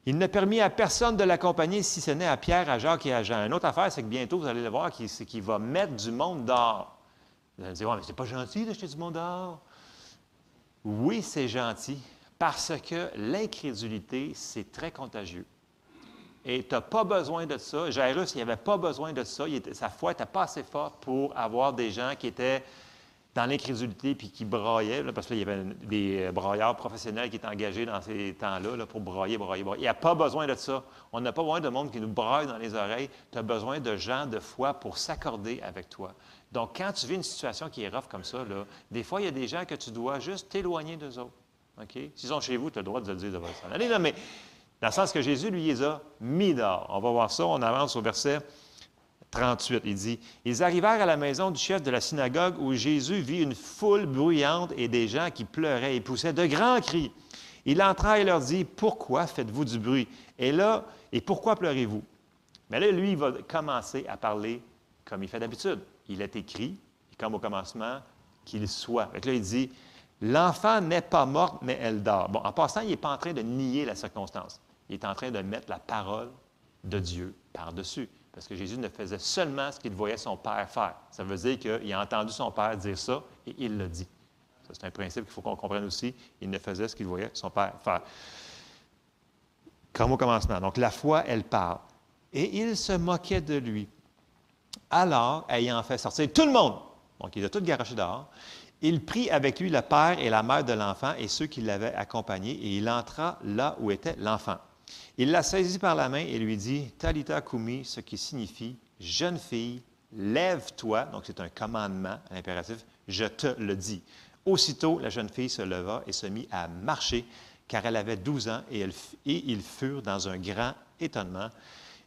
Il n'a permis à personne de l'accompagner si ce n'est à Pierre, à Jacques et à Jean. Une autre affaire, c'est que bientôt, vous allez le voir, c'est qu'il va mettre du monde dehors. Vous allez me dire, mais c'est pas gentil d'acheter du monde dehors. Oui, c'est gentil, parce que l'incrédulité, c'est très contagieux. Et tu n'as pas besoin de ça. Jairus, il n'avait pas besoin de ça. sa foi n'était pas assez forte pour avoir des gens qui étaient dans l'incrédulité, puis qui braillait, parce qu'il y avait des brailleurs professionnels qui étaient engagés dans ces temps-là pour brailler, brailler, brailler. Il n'y a pas besoin de ça. On n'a pas besoin de monde qui nous braille dans les oreilles. Tu as besoin de gens de foi pour s'accorder avec toi. Donc, quand tu vis une situation qui est rough comme ça, là, des fois, il y a des gens que tu dois juste t'éloigner d'eux autres. S'ils sont chez vous, tu as le droit de le dire de s'en aller. Là, mais dans le sens que Jésus, lui, les a mis dehors. On va voir ça. On avance au verset 38. Il dit Ils arrivèrent à la maison du chef de la synagogue où Jésus vit une foule bruyante et des gens qui pleuraient et poussaient de grands cris. Il entra et leur dit Pourquoi faites-vous du bruit? Et là, et pourquoi pleurez-vous Mais là, lui, il va commencer à parler comme il fait d'habitude. Il est écrit, comme au commencement, qu'il soit. là, il dit L'enfant n'est pas morte, mais elle dort. Bon, en passant, il n'est pas en train de nier la circonstance. Il est en train de mettre la parole de Dieu par-dessus. Parce que Jésus ne faisait seulement ce qu'il voyait son Père faire. Ça veut dire qu'il a entendu son Père dire ça et il l'a dit. Ça, c'est un principe qu'il faut qu'on comprenne aussi. Il ne faisait ce qu'il voyait son Père faire. Comme au commencement. Donc, la foi, elle parle. Et il se moquait de lui. Alors, ayant fait sortir tout le monde, donc il a tout garoché dehors, il prit avec lui le père et la mère de l'enfant et ceux qui l'avaient accompagné, et il entra là où était l'enfant. Il la saisit par la main et lui dit Talita Kumi, ce qui signifie Jeune fille, lève-toi. Donc, c'est un commandement, un impératif. Je te le dis. Aussitôt, la jeune fille se leva et se mit à marcher, car elle avait douze ans, et, et ils furent dans un grand étonnement.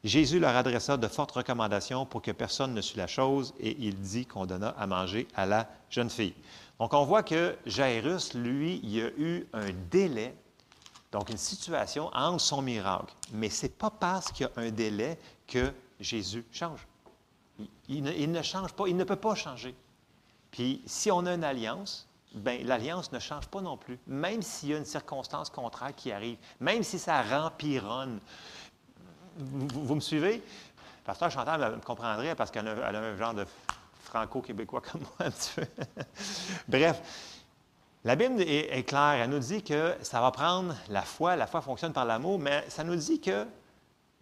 Jésus leur adressa de fortes recommandations pour que personne ne sût la chose, et il dit qu'on donna à manger à la jeune fille. Donc, on voit que Jairus, lui, il a eu un délai donc, une situation entre son miracle. Mais ce n'est pas parce qu'il y a un délai que Jésus change. Il, ne, change pas, il ne peut pas changer. Puis, si on a une alliance, bien, l'alliance ne change pas non plus, même s'il y a une circonstance contraire qui arrive, même si ça rempironne. Vous, me suivez? Pasteur Chantal me comprendrait parce qu'elle a, a, un genre de franco-québécois comme moi, un petit peu. Bref, la Bible est, claire, elle nous dit que ça va prendre la foi, la foi fonctionne par l'amour, mais ça nous dit que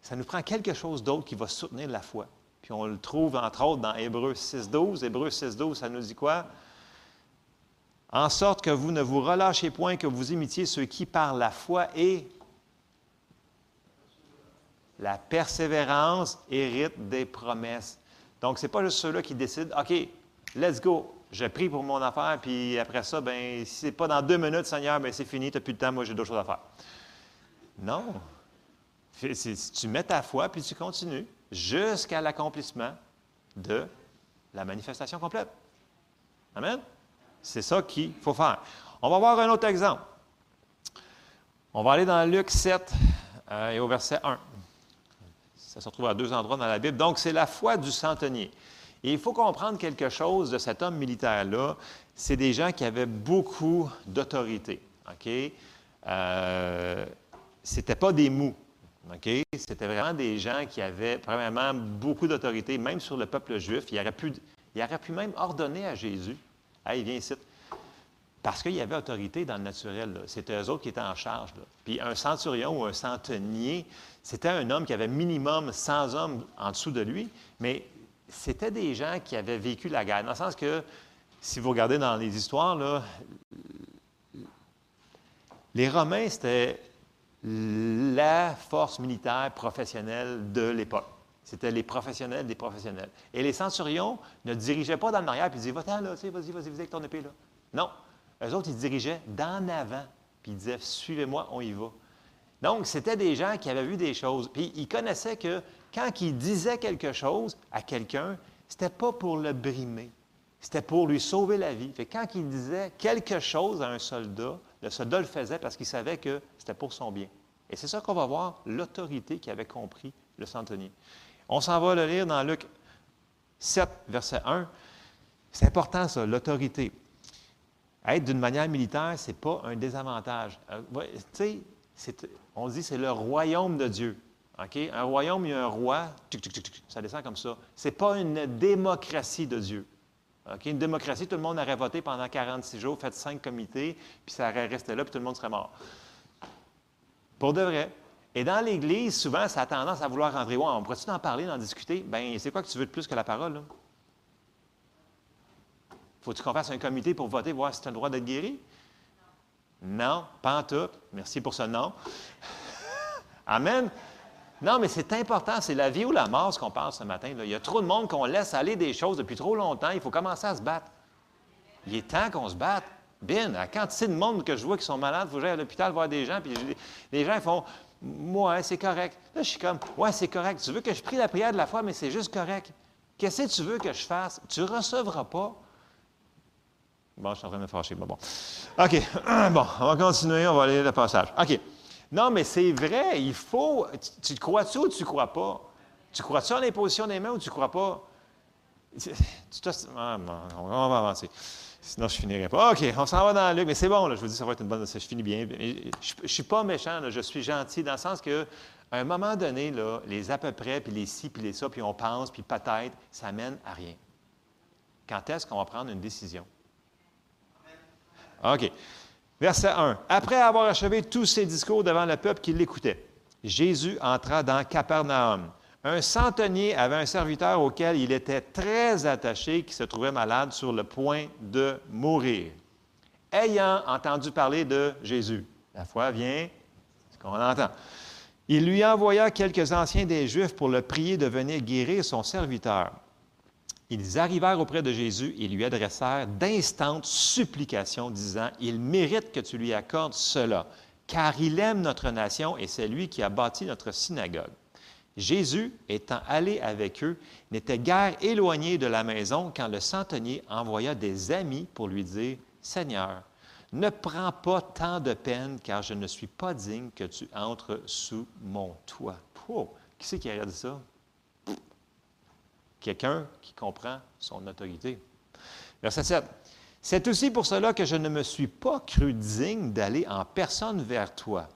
ça nous prend quelque chose d'autre qui va soutenir la foi. Puis on le trouve entre autres dans Hébreu 6.12. Hébreu 6.12, ça nous dit quoi? En sorte que vous ne vous relâchez point, que vous imitiez ceux qui, par la foi et la persévérance, héritent des promesses. Donc, ce n'est pas juste ceux-là qui décident, OK, let's go, je prie pour mon affaire, puis après ça, ben, si ce n'est pas dans deux minutes, Seigneur, ben, c'est fini, tu n'as plus de temps, moi j'ai d'autres choses à faire. Non. Tu mets ta foi, puis tu continues jusqu'à l'accomplissement de la manifestation complète. Amen? C'est ça qu'il faut faire. On va voir un autre exemple. On va aller dans Luc 7 euh, et au verset 1. Ça se retrouve à deux endroits dans la Bible. Donc, c'est la foi du centenier. Et il faut comprendre quelque chose de cet homme militaire-là. C'est des gens qui avaient beaucoup d'autorité. OK? Euh, c'était pas des mous. OK? C'était vraiment des gens qui avaient premièrement beaucoup d'autorité, même sur le peuple juif. Il aurait pu, il aurait pu même ordonner à Jésus Hey, viens ici. Parce qu'il y avait autorité dans le naturel. C'était eux autres qui étaient en charge. Puis un centurion ou un centenier, c'était un homme qui avait minimum 100 hommes en dessous de lui, mais c'était des gens qui avaient vécu la guerre. Dans le sens que, si vous regardez dans les histoires, les Romains, c'était la force militaire professionnelle de l'époque. C'était les professionnels des professionnels. Et les centurions ne dirigeaient pas dans le arrière puis disaient Va-t'en là, vas-y, vas-y, vas-y avec ton épée là. Non. Eux autres, ils dirigeaient d'en avant puis ils disaient Suivez-moi, on y va. Donc, c'était des gens qui avaient vu des choses. Puis ils connaissaient que quand il disait quelque chose à quelqu'un, ce n'était pas pour le brimer, c'était pour lui sauver la vie. Fait quand il disait quelque chose à un soldat, le soldat le faisait parce qu'il savait que c'était pour son bien. Et c'est ça qu'on va voir, l'autorité qui avait compris le centenier. On s'en va le lire dans Luc 7, verset 1. C'est important, ça, l'autorité. Être d'une manière militaire, ce n'est pas un désavantage. Euh, tu sais, on dit c'est le royaume de Dieu. Un royaume, il y a un roi, ça descend comme ça. Ce n'est pas une démocratie de Dieu. Une démocratie, tout le monde aurait voté pendant 46 jours, fait cinq comités, puis ça aurait resté là, puis tout le monde serait mort. Pour de vrai. Et dans l'Église, souvent, ça a tendance à vouloir rentrer. Ouais, on pourrait-tu en parler, en discuter? Bien, c'est quoi que tu veux de plus que la parole? Faut-tu qu'on fasse un comité pour voter, voir si tu as le droit d'être guéri? Non, pas en tout. Merci pour ce nom. Amen. Non, mais c'est important. C'est la vie ou la mort, ce qu'on parle ce matin. Il y a trop de monde qu'on laisse aller des choses depuis trop longtemps. Il faut commencer à se battre. Il est temps qu'on se batte. Bien, la quantité de monde que je vois qui sont malades, il faut que à l'hôpital voir des gens, puis les gens font Moi, c'est correct. Là, je suis comme Ouais, c'est correct. Tu veux que je prie la prière de la foi, mais c'est juste correct. Qu'est-ce que tu veux que je fasse? Tu ne recevras pas. Bon, je suis en train de me fâcher. Bon, bon. OK. Bon, on va continuer. On va aller le passage. OK. Non, mais c'est vrai. Il faut. Tu, crois-tu ou tu ne crois pas? Tu crois-tu en l'imposition des mains ou tu ne crois pas? Tu, ah, on va avancer. Sinon, je finirai pas. OK, on s'en va dans Luc, mais c'est bon, je vous dis, ça va être une bonne. Je finis bien. Je ne suis pas méchant, je suis gentil, dans le sens que à un moment donné, les à peu près, puis les ci, puis les ça, puis on pense, puis peut-être, ça mène à rien. Quand est-ce qu'on va prendre une décision? OK. Verset 1. Après avoir achevé tous ses discours devant le peuple qui l'écoutait, Jésus entra dans Capernaum. Un centenier avait un serviteur auquel il était très attaché qui se trouvait malade sur le point de mourir. Ayant entendu parler de Jésus, la foi vient, ce qu'on entend. Il lui envoya quelques anciens des Juifs pour le prier de venir guérir son serviteur. Ils arrivèrent auprès de Jésus et lui adressèrent d'instantes supplications, disant, Il mérite que tu lui accordes cela, car il aime notre nation et c'est lui qui a bâti notre synagogue. Jésus, étant allé avec eux, n'était guère éloigné de la maison quand le centenier envoya des amis pour lui dire, Seigneur, ne prends pas tant de peine, car je ne suis pas digne que tu entres sous mon toit. Oh, qui c'est qui a dit ça? Quelqu'un qui comprend son autorité. Verset 7. C'est aussi pour cela que je ne me suis pas cru digne d'aller en personne vers toi.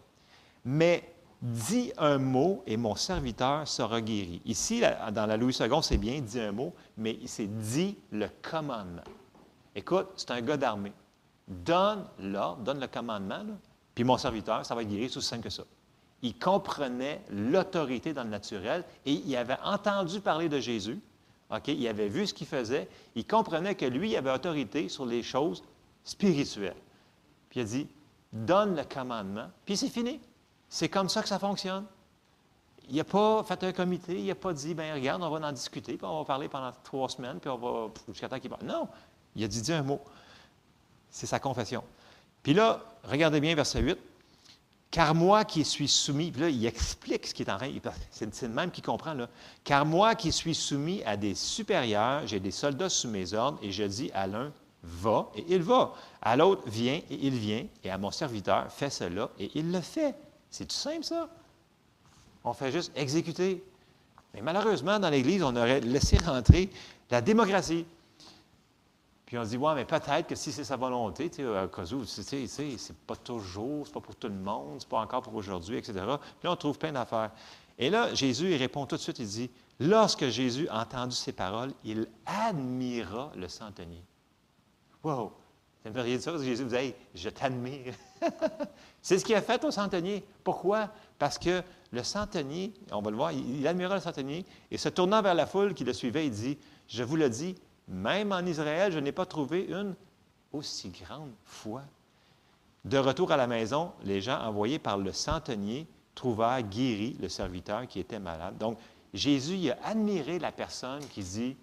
Mais Dis un mot et mon serviteur sera guéri. Ici, dans la Louis II, c'est bien dit un mot, mais c'est dit le commandement. Écoute, c'est un gars d'armée. Donne l'ordre, donne le commandement, puis mon serviteur, ça va être guéri, c'est aussi simple que ça. Il comprenait l'autorité dans le naturel et il avait entendu parler de Jésus. Il avait vu ce qu'il faisait. Il comprenait que lui, il avait autorité sur les choses spirituelles. Puis il a dit Donne le commandement, puis c'est fini. C'est comme ça que ça fonctionne. Il n'a pas fait un comité, il n'a pas dit, bien, regarde, on va en discuter, puis on va parler pendant trois semaines, puis on va jusqu'à temps qu'il parle. Non, il a dit, dit un mot. C'est sa confession. Puis là, regardez bien verset 8. Car moi qui suis soumis, puis là, il explique ce qui est en train, c'est le même qui comprend, là. Car moi qui suis soumis à des supérieurs, j'ai des soldats sous mes ordres, et je dis à l'un, va, et il va. À l'autre, viens, et il vient, et à mon serviteur, fais cela, et il le fait. C'est tout simple, ça. On fait juste exécuter. Mais malheureusement, dans l'Église, on aurait laissé rentrer la démocratie. Puis on se dit, ouais, mais peut-être que si c'est sa volonté, où, tu sais, c'est pas toujours, c'est pas pour tout le monde, c'est pas encore pour aujourd'hui, etc. Puis là, on trouve plein d'affaires. Et là, Jésus, il répond tout de suite, il dit, lorsque Jésus a entendu ces paroles, il admira le centenier. Wow! Ça me fait rire ça, parce que Jésus vous dit, je t'admire. C'est ce qu'il a fait au centenier. Pourquoi? Parce que le centenier, on va le voir, il, admira le centenier, et se tournant vers la foule qui le suivait, il dit, je vous le dis, même en Israël, je n'ai pas trouvé une aussi grande foi. De retour à la maison, les gens envoyés par le centenier trouvèrent guéri le serviteur qui était malade. Donc, Jésus il a admiré la personne qui dit,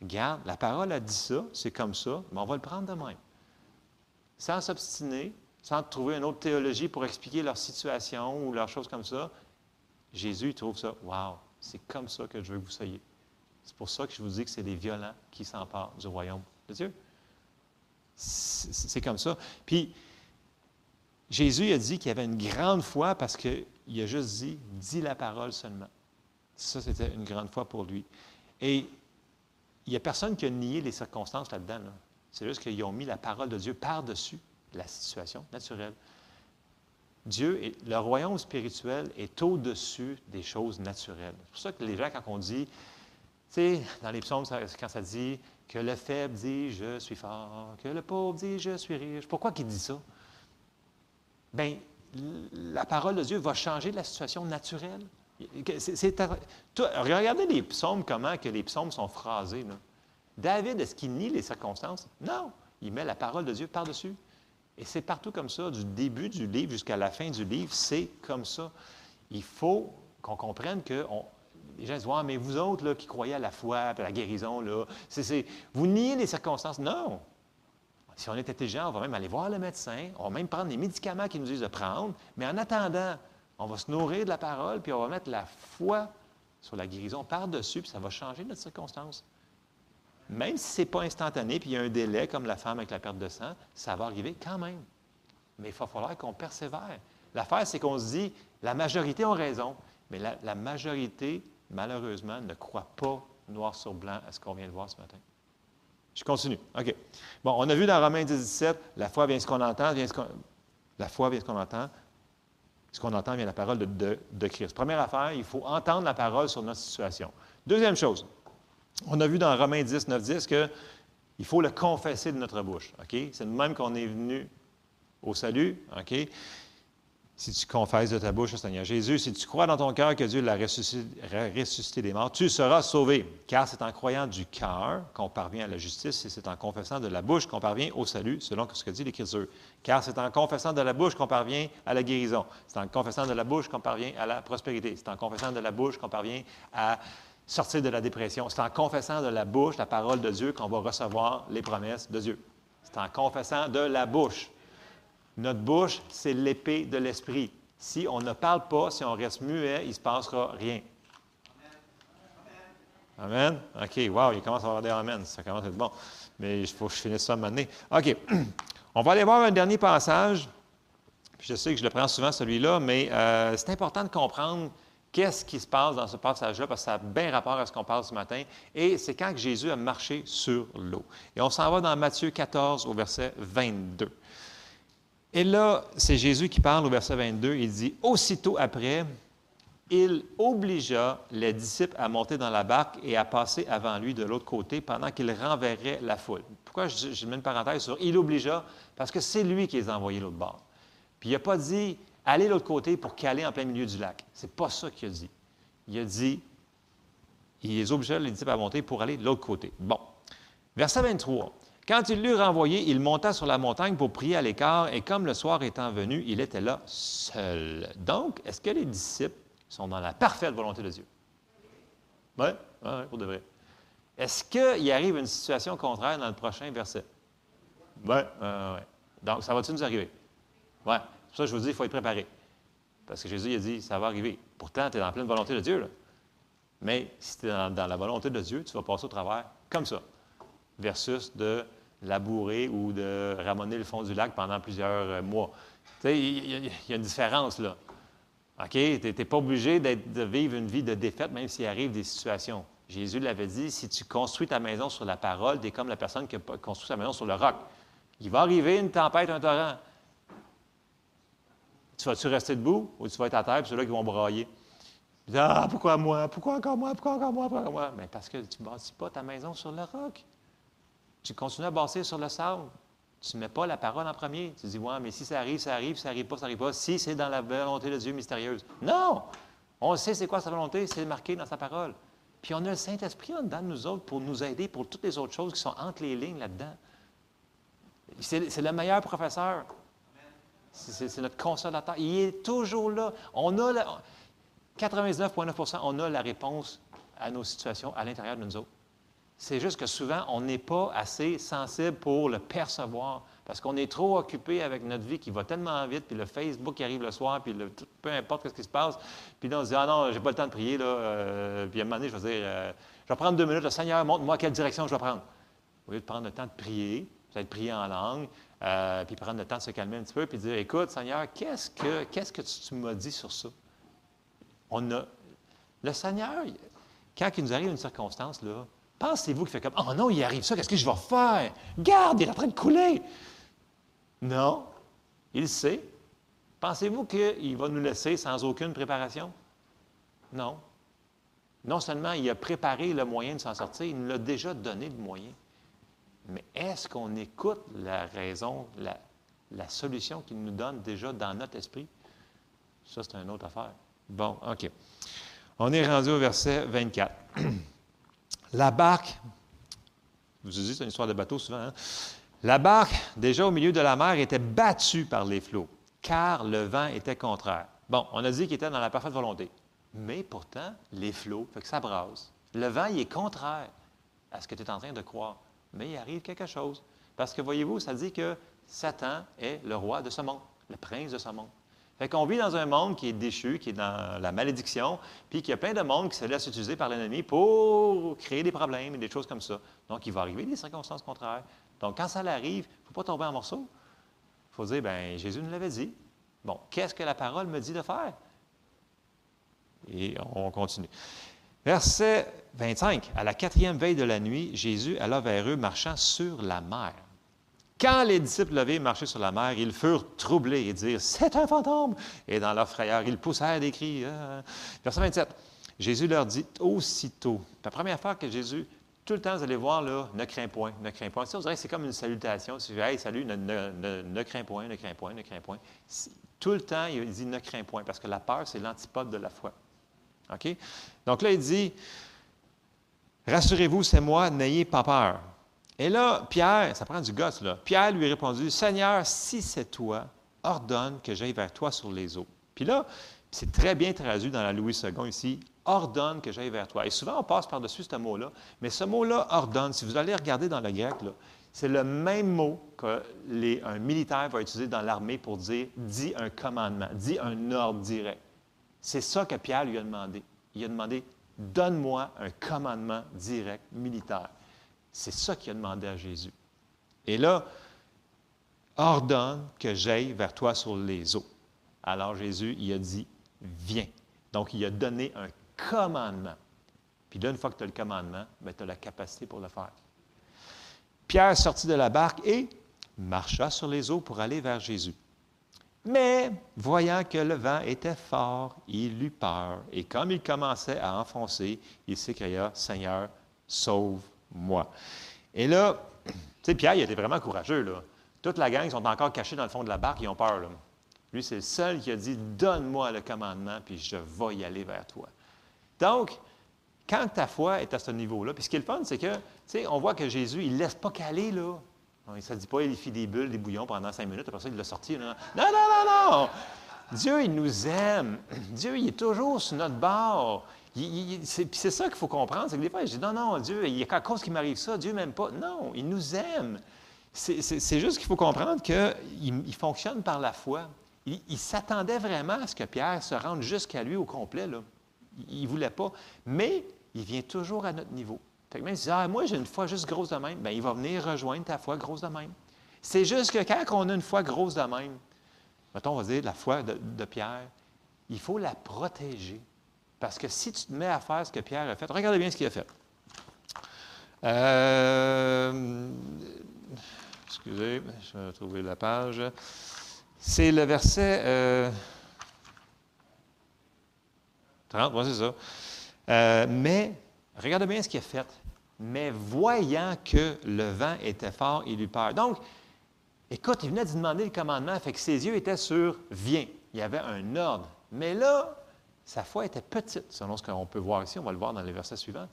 Regarde, la parole a dit ça, c'est comme ça, mais on va le prendre de même. Sans s'obstiner, sans trouver une autre théologie pour expliquer leur situation ou leurs choses comme ça. Jésus, trouve ça, wow, c'est comme ça que je veux que vous soyez. C'est pour ça que je vous dis que c'est les violents qui s'emparent du royaume de Dieu. C'est comme ça. Puis, Jésus a dit qu'il avait une grande foi parce qu'il a juste dit, dis la parole seulement. Ça, c'était une grande foi pour lui. Et il n'y a personne qui a nié les circonstances là-dedans. C'est juste qu'ils ont mis la parole de Dieu par-dessus la situation naturelle. Dieu, est, le royaume spirituel est au-dessus des choses naturelles. C'est pour ça que les gens, quand on dit, sais, dans les psaumes, quand ça dit que le faible dit je suis fort, que le pauvre dit je suis riche, pourquoi qu'il dit ça? Bien, la parole de Dieu va changer la situation naturelle. regardez les psaumes, comment que les psaumes sont phrasés. David, est-ce qu'il nie les circonstances? Non. Il met la parole de Dieu par-dessus. Et c'est partout comme ça, du début du livre jusqu'à la fin du livre, c'est comme ça. Il faut qu'on comprenne que les gens disent mais vous autres là, qui croyez à la foi, à la guérison, là, vous niez les circonstances. Non. Si on est intelligent, on va même aller voir le médecin, on va même prendre les médicaments qu'il nous disent de prendre, mais en attendant, on va se nourrir de la parole, puis on va mettre la foi sur la guérison par-dessus, puis ça va changer notre circonstance. Même si ce n'est pas instantané, puis il y a un délai, comme la femme avec la perte de sang, ça va arriver quand même. Mais il va falloir qu'on persévère. L'affaire, c'est qu'on se dit, la majorité ont raison, mais la, majorité, malheureusement, ne croit pas noir sur blanc à ce qu'on vient de voir ce matin. Je continue. OK. Bon, on a vu dans Romains 10, 17, la foi vient ce qu'on entend, vient ce qu'on... La foi vient ce qu'on entend, ce qu'on entend vient de la parole de, de, Christ. Première affaire, il faut entendre la parole sur notre situation. Deuxième chose, on a vu dans Romains 10, 9, 10 qu'il faut le confesser de notre bouche. OK? C'est le même qu'on est venu au salut. OK? Si tu confesses de ta bouche au Seigneur Jésus, si tu crois dans ton cœur que Dieu l'a ressuscité, des morts, tu seras sauvé. Car c'est en croyant du cœur qu'on parvient à la justice et c'est en confessant de la bouche qu'on parvient au salut, selon ce que dit l'Écriture. Car c'est en confessant de la bouche qu'on parvient à la guérison. C'est en confessant de la bouche qu'on parvient à la prospérité. C'est en confessant de la bouche qu'on parvient à sortir de la dépression. C'est en confessant de la bouche la parole de Dieu qu'on va recevoir les promesses de Dieu. C'est en confessant de la bouche. Notre bouche, c'est l'épée de l'esprit. Si on ne parle pas, si on reste muet, il ne se passera rien. Amen? OK, wow, il commence à avoir des Amen. Ça commence à être bon. Mais il faut que je finisse ça maintenant. OK. On va aller voir un dernier passage. je sais que je le prends souvent, celui-là, mais euh, c'est important de comprendre qu'est-ce qui se passe dans ce passage-là, parce que ça a bien rapport à ce qu'on parle ce matin. Et c'est quand Jésus a marché sur l'eau. Et on s'en va dans Matthieu 14 au verset 22. Et là, c'est Jésus qui parle au verset 22. Il dit Aussitôt après, il obligea les disciples à monter dans la barque et à passer avant lui de l'autre côté pendant qu'il renverrait la foule. Pourquoi je, mets une parenthèse sur il obligea Parce que c'est lui qui les a envoyés l'autre bord. Puis il n'a pas dit allez l'autre côté pour caler en plein milieu du lac. C'est pas ça qu'il a dit. Il a dit il les obligea les disciples à monter pour aller de l'autre côté. Bon. Verset 23. Quand il l'eut renvoyé, il monta sur la montagne pour prier à l'écart, et comme le soir étant venu, il était là seul. Donc, est-ce que les disciples sont dans la parfaite volonté de Dieu? Oui, oui, pour de vrai. Est-ce qu'il arrive une situation contraire dans le prochain verset? Oui, oui. Donc, ça va-tu nous arriver? Oui. C'est pour ça que je vous dis, il faut être préparé. Parce que Jésus a dit, ça va arriver. Pourtant, tu es dans la pleine volonté de Dieu. Là. Mais si tu es dans, la volonté de Dieu, tu vas passer au travers comme ça. Versus de labourer ou de ramoner le fond du lac pendant plusieurs euh, mois. Tu sais, il y, a une différence là. OK? Tu n'es pas obligé de vivre une vie de défaite, même s'il arrive des situations. Jésus l'avait dit, si tu construis ta maison sur la parole, tu es comme la personne qui a construit sa maison sur le roc. Il va arriver une tempête, un torrent. Tu vas-tu rester debout ou tu vas être à terre, puis ceux-là qui vont brailler? Ah, pourquoi moi? Pourquoi encore moi? Pourquoi encore moi? Pourquoi encore moi? Mais parce que tu ne bâtis pas ta maison sur le roc. Tu continues à bâtir sur le sable. Tu ne mets pas la parole en premier. Tu dis, ouais, mais si ça arrive, ça arrive, si ça n'arrive pas, ça n'arrive pas. Si c'est dans la volonté de Dieu mystérieuse. Non! On sait c'est quoi sa volonté, c'est marqué dans sa parole. Puis on a le Saint-Esprit en dedans de nous autres pour nous aider pour toutes les autres choses qui sont entre les lignes là-dedans. C'est le meilleur professeur. C'est notre consolateur. Il est toujours là. On a 99,9% on a la réponse à nos situations à l'intérieur de nous autres. C'est juste que souvent, on n'est pas assez sensible pour le percevoir parce qu'on est trop occupé avec notre vie qui va tellement vite, puis le Facebook qui arrive le soir, puis peu importe ce qui se passe, puis là, on se dit, ah non, j'ai pas le temps de prier, là, euh, puis à un moment donné, je vais dire, euh, je vais prendre deux minutes, le Seigneur, montre-moi quelle direction je vais prendre. Au lieu de prendre le temps de prier, peut-être prier en langue, euh, puis prendre le temps de se calmer un petit peu, puis dire, écoute, Seigneur, qu'est-ce que, qu'est-ce que tu, tu m'as dit sur ça? On a, le Seigneur, quand il nous arrive une circonstance, là, Pensez-vous qu'il fait comme Oh non, il arrive ça, qu'est-ce que je vais faire? Garde, il est en train de couler. Non, il sait. Pensez-vous qu'il va nous laisser sans aucune préparation? Non. Non seulement il a préparé le moyen de s'en sortir, il nous l'a déjà donné le moyen. Mais est-ce qu'on écoute la raison, la, la solution qu'il nous donne déjà dans notre esprit? Ça, c'est une autre affaire. Bon, OK. On est rendu au verset 24. La barque vous utilisez c'est une histoire de bateau souvent. Hein? La barque, déjà au milieu de la mer, était battue par les flots, car le vent était contraire. Bon, on a dit qu'il était dans la parfaite volonté. Mais pourtant, les flots, fait que ça brasse. Le vent, il est contraire à ce que tu es en train de croire. Mais il arrive quelque chose. Parce que voyez-vous, ça dit que Satan est le roi de ce monde, le prince de ce monde. Fait qu'on vit dans un monde qui est déchu, qui est dans la malédiction, puis qu'il y a plein de monde qui se laisse utiliser par l'ennemi pour créer des problèmes et des choses comme ça. Donc, il va arriver des circonstances contraires. Donc, quand ça arrive, il ne faut pas tomber en morceaux. Il faut dire, bien, Jésus nous l'avait dit. Bon, qu'est-ce que la parole me dit de faire? Et on continue. Verset 25. À la quatrième veille de la nuit, Jésus alla vers eux marchant sur la mer. Quand les disciples le virent marcher sur la mer, ils furent troublés et dirent C'est un fantôme Et dans leur frayeur, ils poussèrent des cris. Ah. Verset 27. Jésus leur dit aussitôt. La première fois que Jésus, tout le temps, vous allez voir, là, ne crains point, ne crains point. Ça, vous c'est comme une salutation. Si hey, salut, ne, ne, crains point, ne crains point, ne crains point. Tout le temps, il dit ne crains point, parce que la peur, c'est l'antipode de la foi. OK? Donc là, il dit Rassurez-vous, c'est moi, n'ayez pas peur. Et là, Pierre, ça prend du gosse, là. Pierre lui a répondu Seigneur, si c'est toi, ordonne que j'aille vers toi sur les eaux. Puis là, c'est très bien traduit dans la Louis II ici ordonne que j'aille vers toi. Et souvent, on passe par-dessus ce mot-là. Mais ce mot-là, ordonne, si vous allez regarder dans le grec, c'est le même mot qu'un militaire va utiliser dans l'armée pour dire dit un commandement, dit un ordre direct. C'est ça que Pierre lui a demandé. Il a demandé donne-moi un commandement direct militaire. C'est ça qu'il a demandé à Jésus. Et là, ordonne que j'aille vers toi sur les eaux. Alors Jésus, il a dit, viens. Donc, il a donné un commandement. Puis là, une fois que tu as le commandement, ben, tu as la capacité pour le faire. Pierre sortit de la barque et marcha sur les eaux pour aller vers Jésus. Mais, voyant que le vent était fort, il eut peur. Et comme il commençait à enfoncer, il s'écria, Seigneur, sauve moi. Et là, tu sais, Pierre, il était vraiment courageux, là. Toute la gang, ils sont encore cachés dans le fond de la barque, ils ont peur, là. Lui, c'est le seul qui a dit Donne-moi le commandement, puis je vais y aller vers toi. Donc, quand ta foi est à ce niveau-là, puis ce qui est le fun, c'est que, tu sais, on voit que Jésus, il ne laisse pas caler, là. Il ne se dit pas, il fit des bulles, des bouillons pendant cinq minutes, après ça, il l'a sorti. Non, non, non, non! Dieu, il nous aime. Dieu, il est toujours sur notre bord c'est ça qu'il faut comprendre. C'est que des fois, je dis non, non, Dieu, il y a quelque chose qui m'arrive ça, Dieu m'aime pas. Non, il nous aime. C'est juste qu'il faut comprendre qu'il il fonctionne par la foi. Il, s'attendait vraiment à ce que Pierre se rende jusqu'à lui au complet. Là. Il ne voulait pas. Mais il vient toujours à notre niveau. Fait que ah, moi, j'ai une foi juste grosse de même, bien, il va venir rejoindre ta foi grosse de même. C'est juste que quand on a une foi grosse de même, mettons, on va dire la foi de Pierre, il faut la protéger. Parce que si tu te mets à faire ce que Pierre a fait, regardez bien ce qu'il a fait. Euh, excusez, je vais trouver la page. C'est le verset 30, moi c'est ça. Euh, mais, regardez bien ce qu'il a fait. Mais voyant que le vent était fort, il eut peur. Donc, écoute, il venait de demander le commandement, fait que ses yeux étaient sur viens. Il y avait un ordre. Mais là, sa foi était petite, selon ce qu'on peut voir ici, on va le voir dans les versets suivants.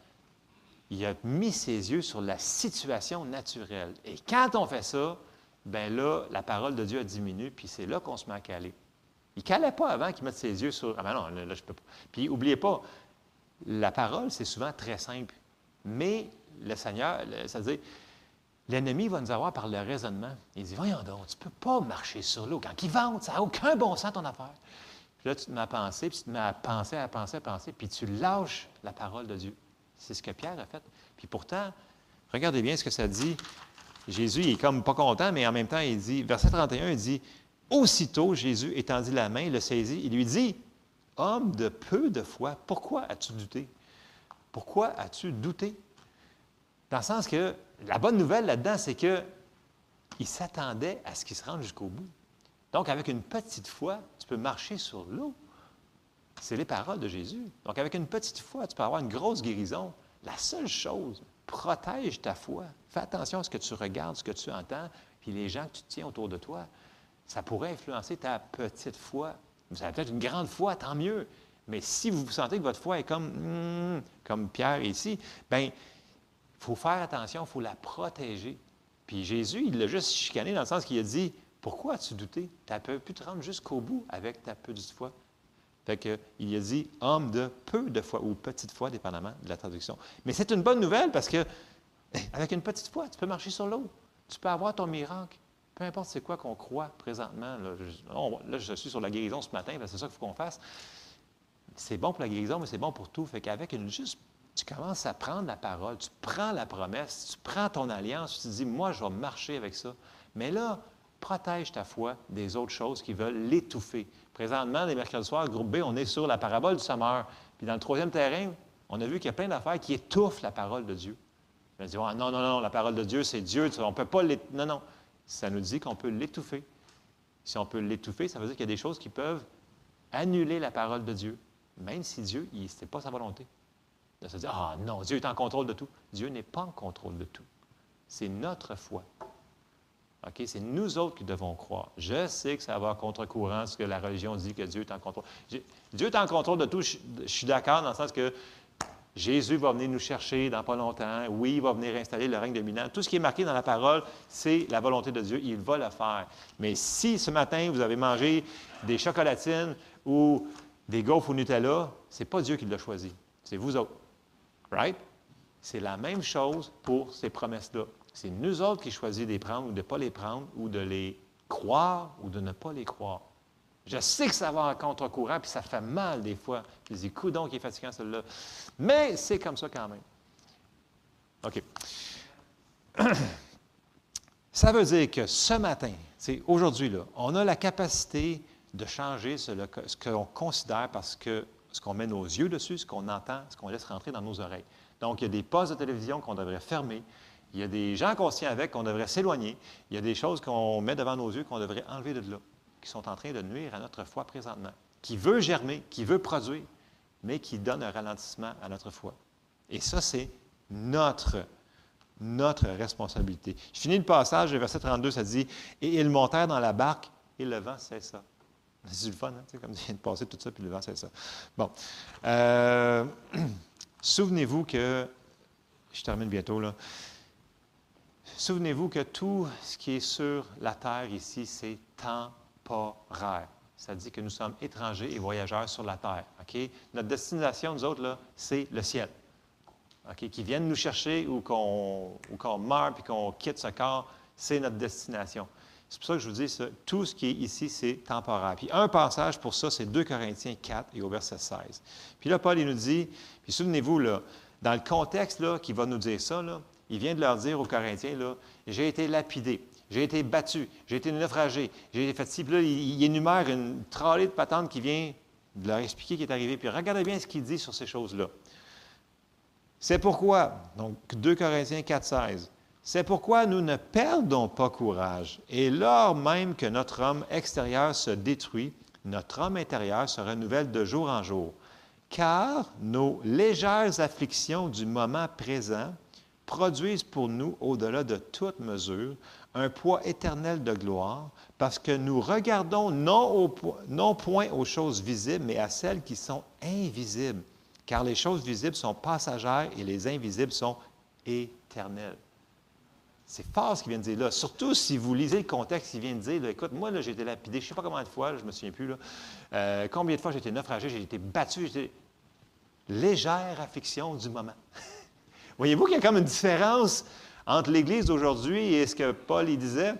Il a mis ses yeux sur la situation naturelle. Et quand on fait ça, bien là, la parole de Dieu a diminué, puis c'est là qu'on se met à caler. Il ne calait pas avant qu'il mette ses yeux sur. Ah ben non, là, je peux pas. Puis n'oubliez pas, la parole, c'est souvent très simple. Mais le Seigneur, ça veut dire, l'ennemi va nous avoir par le raisonnement. Il dit Voyons donc, tu ne peux pas marcher sur l'eau. Quand il vente, ça n'a aucun bon sens ton affaire. Là, tu te mets à penser, puis tu te mets à penser, à penser, à penser, puis tu lâches la parole de Dieu. C'est ce que Pierre a fait. Puis pourtant, regardez bien ce que ça dit. Jésus, il est comme pas content, mais en même temps, il dit, verset 31, il dit, Aussitôt, Jésus étendit la main, le saisit, il lui dit, Homme de peu de foi, pourquoi as-tu douté? Pourquoi as-tu douté? Dans le sens que la bonne nouvelle là-dedans, c'est qu'il s'attendait à ce qu'il se rende jusqu'au bout. Donc, avec une petite foi, tu peux marcher sur l'eau. C'est les paroles de Jésus. Donc, avec une petite foi, tu peux avoir une grosse guérison. La seule chose, protège ta foi. Fais attention à ce que tu regardes, ce que tu entends, puis les gens que tu tiens autour de toi. Ça pourrait influencer ta petite foi. Vous avez peut-être une grande foi, tant mieux. Mais si vous sentez que votre foi est comme, hmm, comme Pierre ici, bien, Il faut faire attention, il faut la protéger. Puis Jésus, il l'a juste chicané dans le sens qu'il a dit Pourquoi as-tu douté? Tu as pu te rendre jusqu'au bout avec ta petite foi. Fait que, il a dit homme de peu de foi ou petite foi, dépendamment de la traduction. Mais c'est une bonne nouvelle parce que, avec une petite foi, tu peux marcher sur l'eau. Tu peux avoir ton miracle. Peu importe c'est quoi qu'on croit présentement. Là je, suis sur la guérison ce matin, c'est ça qu'il faut qu'on fasse. C'est bon pour la guérison, mais c'est bon pour tout. Fait qu'avec une juste, tu commences à prendre la parole, tu prends la promesse, tu prends ton alliance, tu te dis, moi, je vais marcher avec ça. Mais là, protège ta foi des autres choses qui veulent l'étouffer. Présentement, les mercredis soirs, groupe B, on est sur la parabole du sommeur. Puis dans le troisième terrain, on a vu qu'il y a plein d'affaires qui étouffent la parole de Dieu. On dit, non, non, non, la parole de Dieu, c'est Dieu, on ne peut pas l'étouffer. Non, non ça nous dit qu'on peut l'étouffer. Si on peut l'étouffer, ça veut dire qu'il y a des choses qui peuvent annuler la parole de Dieu, même si Dieu, ce n'est pas sa volonté. De se dire, ah non, Dieu est en contrôle de tout. Dieu n'est pas en contrôle de tout. C'est notre foi. C'est nous autres qui devons croire. Je sais que ça va contre-courant ce que la religion dit que Dieu est en contrôle. Dieu est en contrôle de tout. Je, suis d'accord dans le sens que Jésus va venir nous chercher dans pas longtemps. Oui, il va venir installer le règne dominant. Tout ce qui est marqué dans la parole, c'est la volonté de Dieu. Il va le faire. Mais si ce matin, vous avez mangé des chocolatines ou des gaufres au Nutella, ce n'est pas Dieu qui l'a choisi. C'est vous autres. Right? C'est la même chose pour ces promesses-là. C'est nous autres qui choisissons de les prendre ou de ne pas les prendre, ou de les croire ou de ne pas les croire. Je sais que ça va en contre-courant, puis ça fait mal des fois. Je dis, donc, il est fatigant, celui-là. Mais c'est comme ça quand même. OK. Ça veut dire que ce matin, c'est aujourd'hui, là, on a la capacité de changer ce, ce qu'on considère parce que ce qu'on met nos yeux dessus, ce qu'on entend, ce qu'on laisse rentrer dans nos oreilles. Donc, il y a des postes de télévision qu'on devrait fermer. Il y a des gens qu'on tient avec qu'on devrait s'éloigner. Il y a des choses qu'on met devant nos yeux qu'on devrait enlever de là qui sont en train de nuire à notre foi présentement, qui veut germer, qui veut produire, mais qui donne un ralentissement à notre foi. Et ça, c'est notre, notre responsabilité. Je finis le passage, le verset 32, ça dit Et ils montèrent dans la barque et le vent cessa. C'est du fun, hein? Comme de passer tout ça, puis le vent cessa. Bon. Euh, souvenez-vous que, je termine bientôt, là. Souvenez-vous que tout ce qui est sur la terre ici, c'est rare. Ça dit que nous sommes étrangers et voyageurs sur la terre. Notre destination, nous autres, c'est le ciel. OK? Qui viennent nous chercher ou qu'on, meurt puis qu'on quitte ce corps, c'est notre destination. C'est pour ça que je vous dis ça. Tout ce qui est ici, c'est temporaire. Puis un passage pour ça, c'est 2 Corinthiens 4 et au verset 16. Puis là, Paul, il nous dit, puis souvenez-vous, dans le contexte là, qui va nous dire ça, il vient de leur dire aux Corinthiens, là, j'ai été lapidé. J'ai été battu, j'ai été naufragé, j'ai été fait. Puis là, il, énumère une tralée de patentes qui vient de leur expliquer ce qui est arrivé. Puis regardez bien ce qu'il dit sur ces choses-là. C'est pourquoi, donc 2 Corinthiens 4, 16, c'est pourquoi nous ne perdons pas courage. Et lors même que notre homme extérieur se détruit, notre homme intérieur se renouvelle de jour en jour. Car nos légères afflictions du moment présent produisent pour nous, au-delà de toute mesure, un poids éternel de gloire, parce que nous regardons non, non point aux choses visibles, mais à celles qui sont invisibles, car les choses visibles sont passagères et les invisibles sont éternelles. C'est fort ce qu'il vient de dire là. Surtout si vous lisez le contexte, il vient de dire, écoute, moi, j'ai été lapidé, je ne sais pas combien de fois, je ne me souviens plus, là, euh, combien de fois j'ai été naufragé, j'ai été battu, j'ai été... Légère affliction du moment. Voyez-vous qu'il y a comme une différence entre l'Église d'aujourd'hui et ce que Paul disait,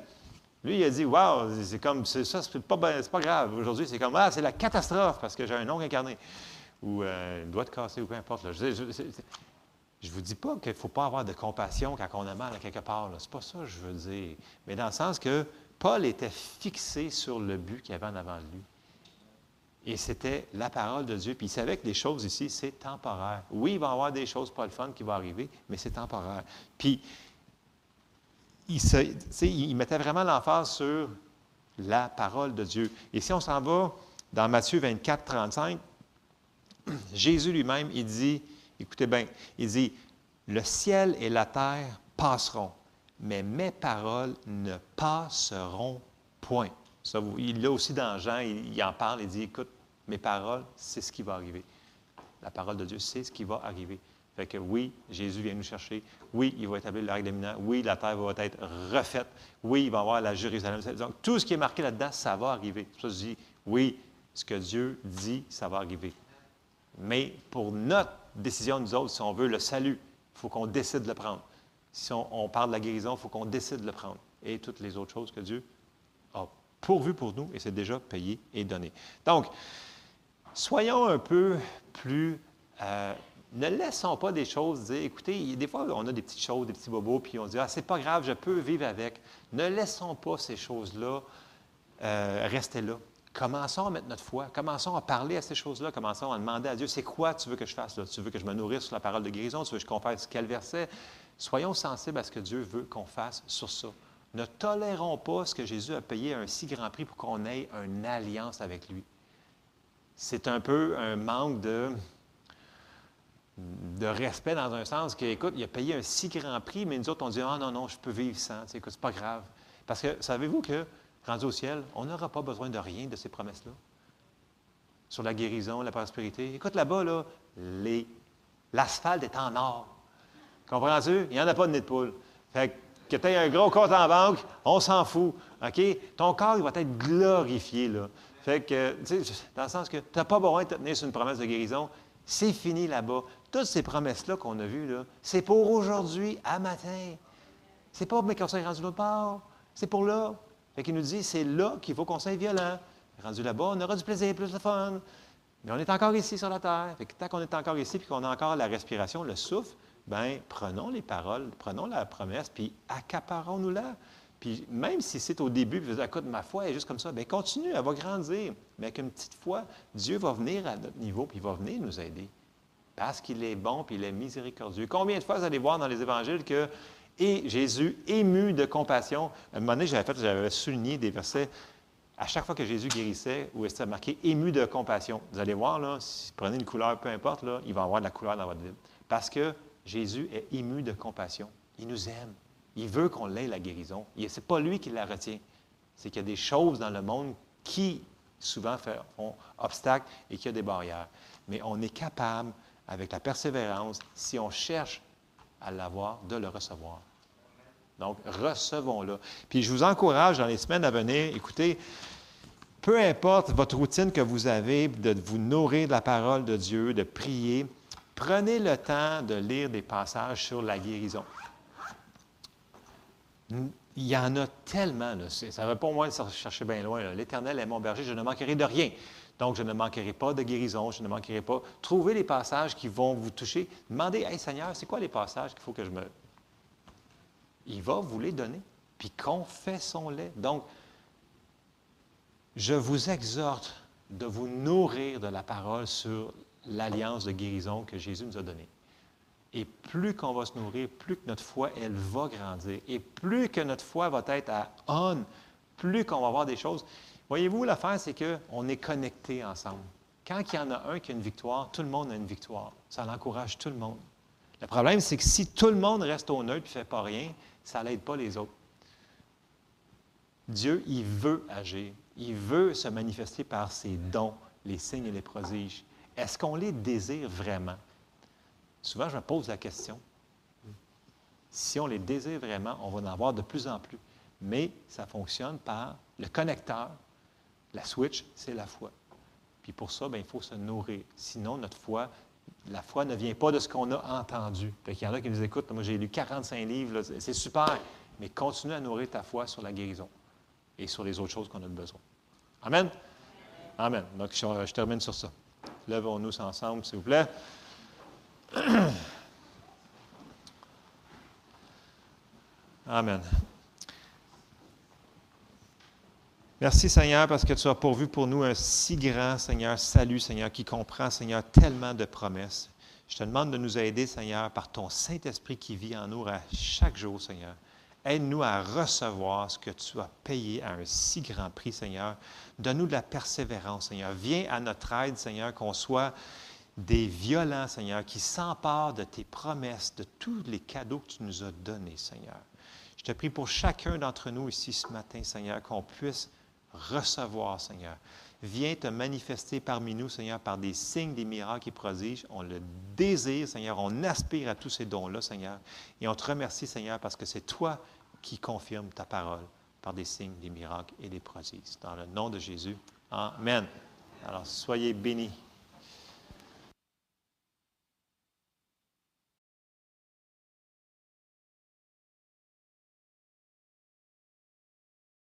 lui, il a dit Waouh, c'est comme, ça, c'est pas, pas grave. Aujourd'hui, c'est comme Ah, c'est la catastrophe parce que j'ai un nom incarné. Ou euh, une doigt de casser, ou peu importe. Je ne vous dis pas qu'il ne faut pas avoir de compassion quand on a mal à quelque part. Ce n'est pas ça que je veux dire. Mais dans le sens que Paul était fixé sur le but qu'il avait en avant de lui. Et c'était la parole de Dieu. Puis il savait que les choses ici, c'est temporaire. Oui, il va y avoir des choses pas le fun qui vont arriver, mais c'est temporaire. Puis il, mettait vraiment l'emphase sur la parole de Dieu. Et si on s'en va dans Matthieu 24, 35, Jésus lui-même, il dit, écoutez bien, il dit, le ciel et la terre passeront, mais mes paroles ne passeront point. Ça, il l'a aussi dans Jean, il, il en parle, il dit, écoute, mes paroles, c'est ce qui va arriver. La parole de Dieu, c'est ce qui va arriver. Fait que oui, Jésus vient nous chercher. Oui, il va établir la règle éminente. Oui, la terre va être refaite. Oui, il va avoir la Jérusalem. Donc, tout ce qui est marqué là-dedans, ça va arriver. Ça, je dis, oui, ce que Dieu dit, ça va arriver. Mais pour notre décision, nous autres, si on veut le salut, il faut qu'on décide de le prendre. Si on, parle de la guérison, il faut qu'on décide de le prendre. Et toutes les autres choses que Dieu a pourvues pour nous, et c'est déjà payé et donné. Donc, soyons un peu plus euh, ne laissons pas des choses dire, écoutez, des fois, on a des petites choses, des petits bobos, puis on dit, ah, c'est pas grave, je peux vivre avec. Ne laissons pas ces choses-là euh, rester là. Commençons à mettre notre foi, commençons à parler à ces choses-là, commençons à demander à Dieu, c'est quoi tu veux que je fasse? Tu veux que je me nourrisse sur la parole de guérison? Tu veux que je fasse quel verset? Soyons sensibles à ce que Dieu veut qu'on fasse sur ça. Ne tolérons pas ce que Jésus a payé un si grand prix pour qu'on ait une alliance avec lui. C'est un peu un manque de, de respect dans un sens que, écoute, il a payé un si grand prix, mais nous autres, on dit, ah non, non, je peux vivre sans, c'est pas grave. Parce que savez-vous que, rendu au ciel, on n'aura pas besoin de rien de ces promesses-là? Sur la guérison, la prospérité. Écoute, là-bas, là, l'asphalte est en or. Comprends-tu? Il n'y en a pas de nez de poule. Fait que tu aies un gros compte en banque, on s'en fout. OK? Ton corps, il va être glorifié, là. Fait que, dans le sens que tu n'as pas besoin de te tenir sur une promesse de guérison. C'est fini là-bas. Toutes ces promesses-là qu'on a vues, c'est pour aujourd'hui, à matin. C'est pas mais qu'on s'est rendu l'autre part. C'est pour là. Fait qu'il nous dit, c'est là qu'il faut qu'on soit violent. Rendu là-bas, on aura du plaisir, plus de fun. Mais on est encore ici sur la terre. Fait que tant qu'on est encore ici, puis qu'on a encore la respiration, le souffle, bien, prenons les paroles, prenons la promesse, puis accaparons-nous-la. Puis même si c'est au début, puis vous dites, écoute, ma foi est juste comme ça, bien, continue, elle va grandir. Mais avec une petite foi, Dieu va venir à notre niveau, puis il va venir nous aider. Parce qu'il est bon, puis il est miséricordieux. Combien de fois vous allez voir dans les évangiles que et Jésus, ému de compassion, à un moment donné, j'avais fait, j'avais souligné des versets, à chaque fois que Jésus guérissait, où était marqué ému de compassion. Vous allez voir, là, si vous prenez une couleur, peu importe, là, il va avoir de la couleur dans votre vie. Parce que Jésus est ému de compassion. Il nous aime. Il veut qu'on l'ait, la guérison. Ce n'est pas lui qui la retient. C'est qu'il y a des choses dans le monde qui, souvent, font obstacle et qu'il y a des barrières. Mais on est capable, avec la persévérance, si on cherche à l'avoir, de le recevoir. Donc, recevons-le. Puis je vous encourage dans les semaines à venir, écoutez, peu importe votre routine que vous avez, de vous nourrir de la parole de Dieu, de prier, prenez le temps de lire des passages sur la guérison. Il y en a tellement. Ça ne va pas moins de chercher bien loin. L'Éternel est mon berger, je ne manquerai de rien. Donc, je ne manquerai pas de guérison, je ne manquerai pas. Trouvez les passages qui vont vous toucher. Demandez, Hey Seigneur, c'est quoi les passages qu'il faut que je me. Il va vous les donner. Puis confessons-les. Donc, je vous exhorte de vous nourrir de la parole sur l'alliance de guérison que Jésus nous a donnée. Et plus qu'on va se nourrir, plus que notre foi, elle va grandir. Et plus que notre foi va être à on, plus qu'on va avoir des choses. Voyez-vous, l'affaire, c'est qu'on est connectés ensemble. Quand il y en a un qui a une victoire, tout le monde a une victoire. Ça encourage tout le monde. Le problème, c'est que si tout le monde reste au neutre et ne fait pas rien, ça n'aide pas les autres. Dieu, il veut agir. Il veut se manifester par ses dons, les signes et les prodiges. Est-ce qu'on les désire vraiment? Souvent, je me pose la question. Si on les désire vraiment, on va en avoir de plus en plus. Mais ça fonctionne par le connecteur. La switch, c'est la foi. Puis pour ça, bien, il faut se nourrir. Sinon, notre foi, la foi ne vient pas de ce qu'on a entendu. Il y en a qui nous écoutent. Moi, j'ai lu 45 livres. C'est super. Mais continue à nourrir ta foi sur la guérison et sur les autres choses qu'on a besoin. Amen? Amen. Donc, je, je termine sur ça. Levons-nous ensemble, s'il vous plaît. Amen. Merci Seigneur parce que tu as pourvu pour nous un si grand Seigneur salut Seigneur qui comprend Seigneur tellement de promesses. Je te demande de nous aider Seigneur par ton Saint-Esprit qui vit en nous à chaque jour Seigneur. Aide-nous à recevoir ce que tu as payé à un si grand prix Seigneur. Donne-nous de la persévérance Seigneur. Viens à notre aide Seigneur qu'on soit des violents, Seigneur, qui s'emparent de tes promesses, de tous les cadeaux que tu nous as donnés, Seigneur. Je te prie pour chacun d'entre nous ici ce matin, Seigneur, qu'on puisse recevoir, Seigneur. Viens te manifester parmi nous, Seigneur, par des signes, des miracles et prodiges. On le désire, Seigneur. On aspire à tous ces dons-là, Seigneur. Et on te remercie, Seigneur, parce que c'est toi qui confirmes ta parole par des signes, des miracles et des prodiges. Dans le nom de Jésus. Amen. Alors, soyez bénis.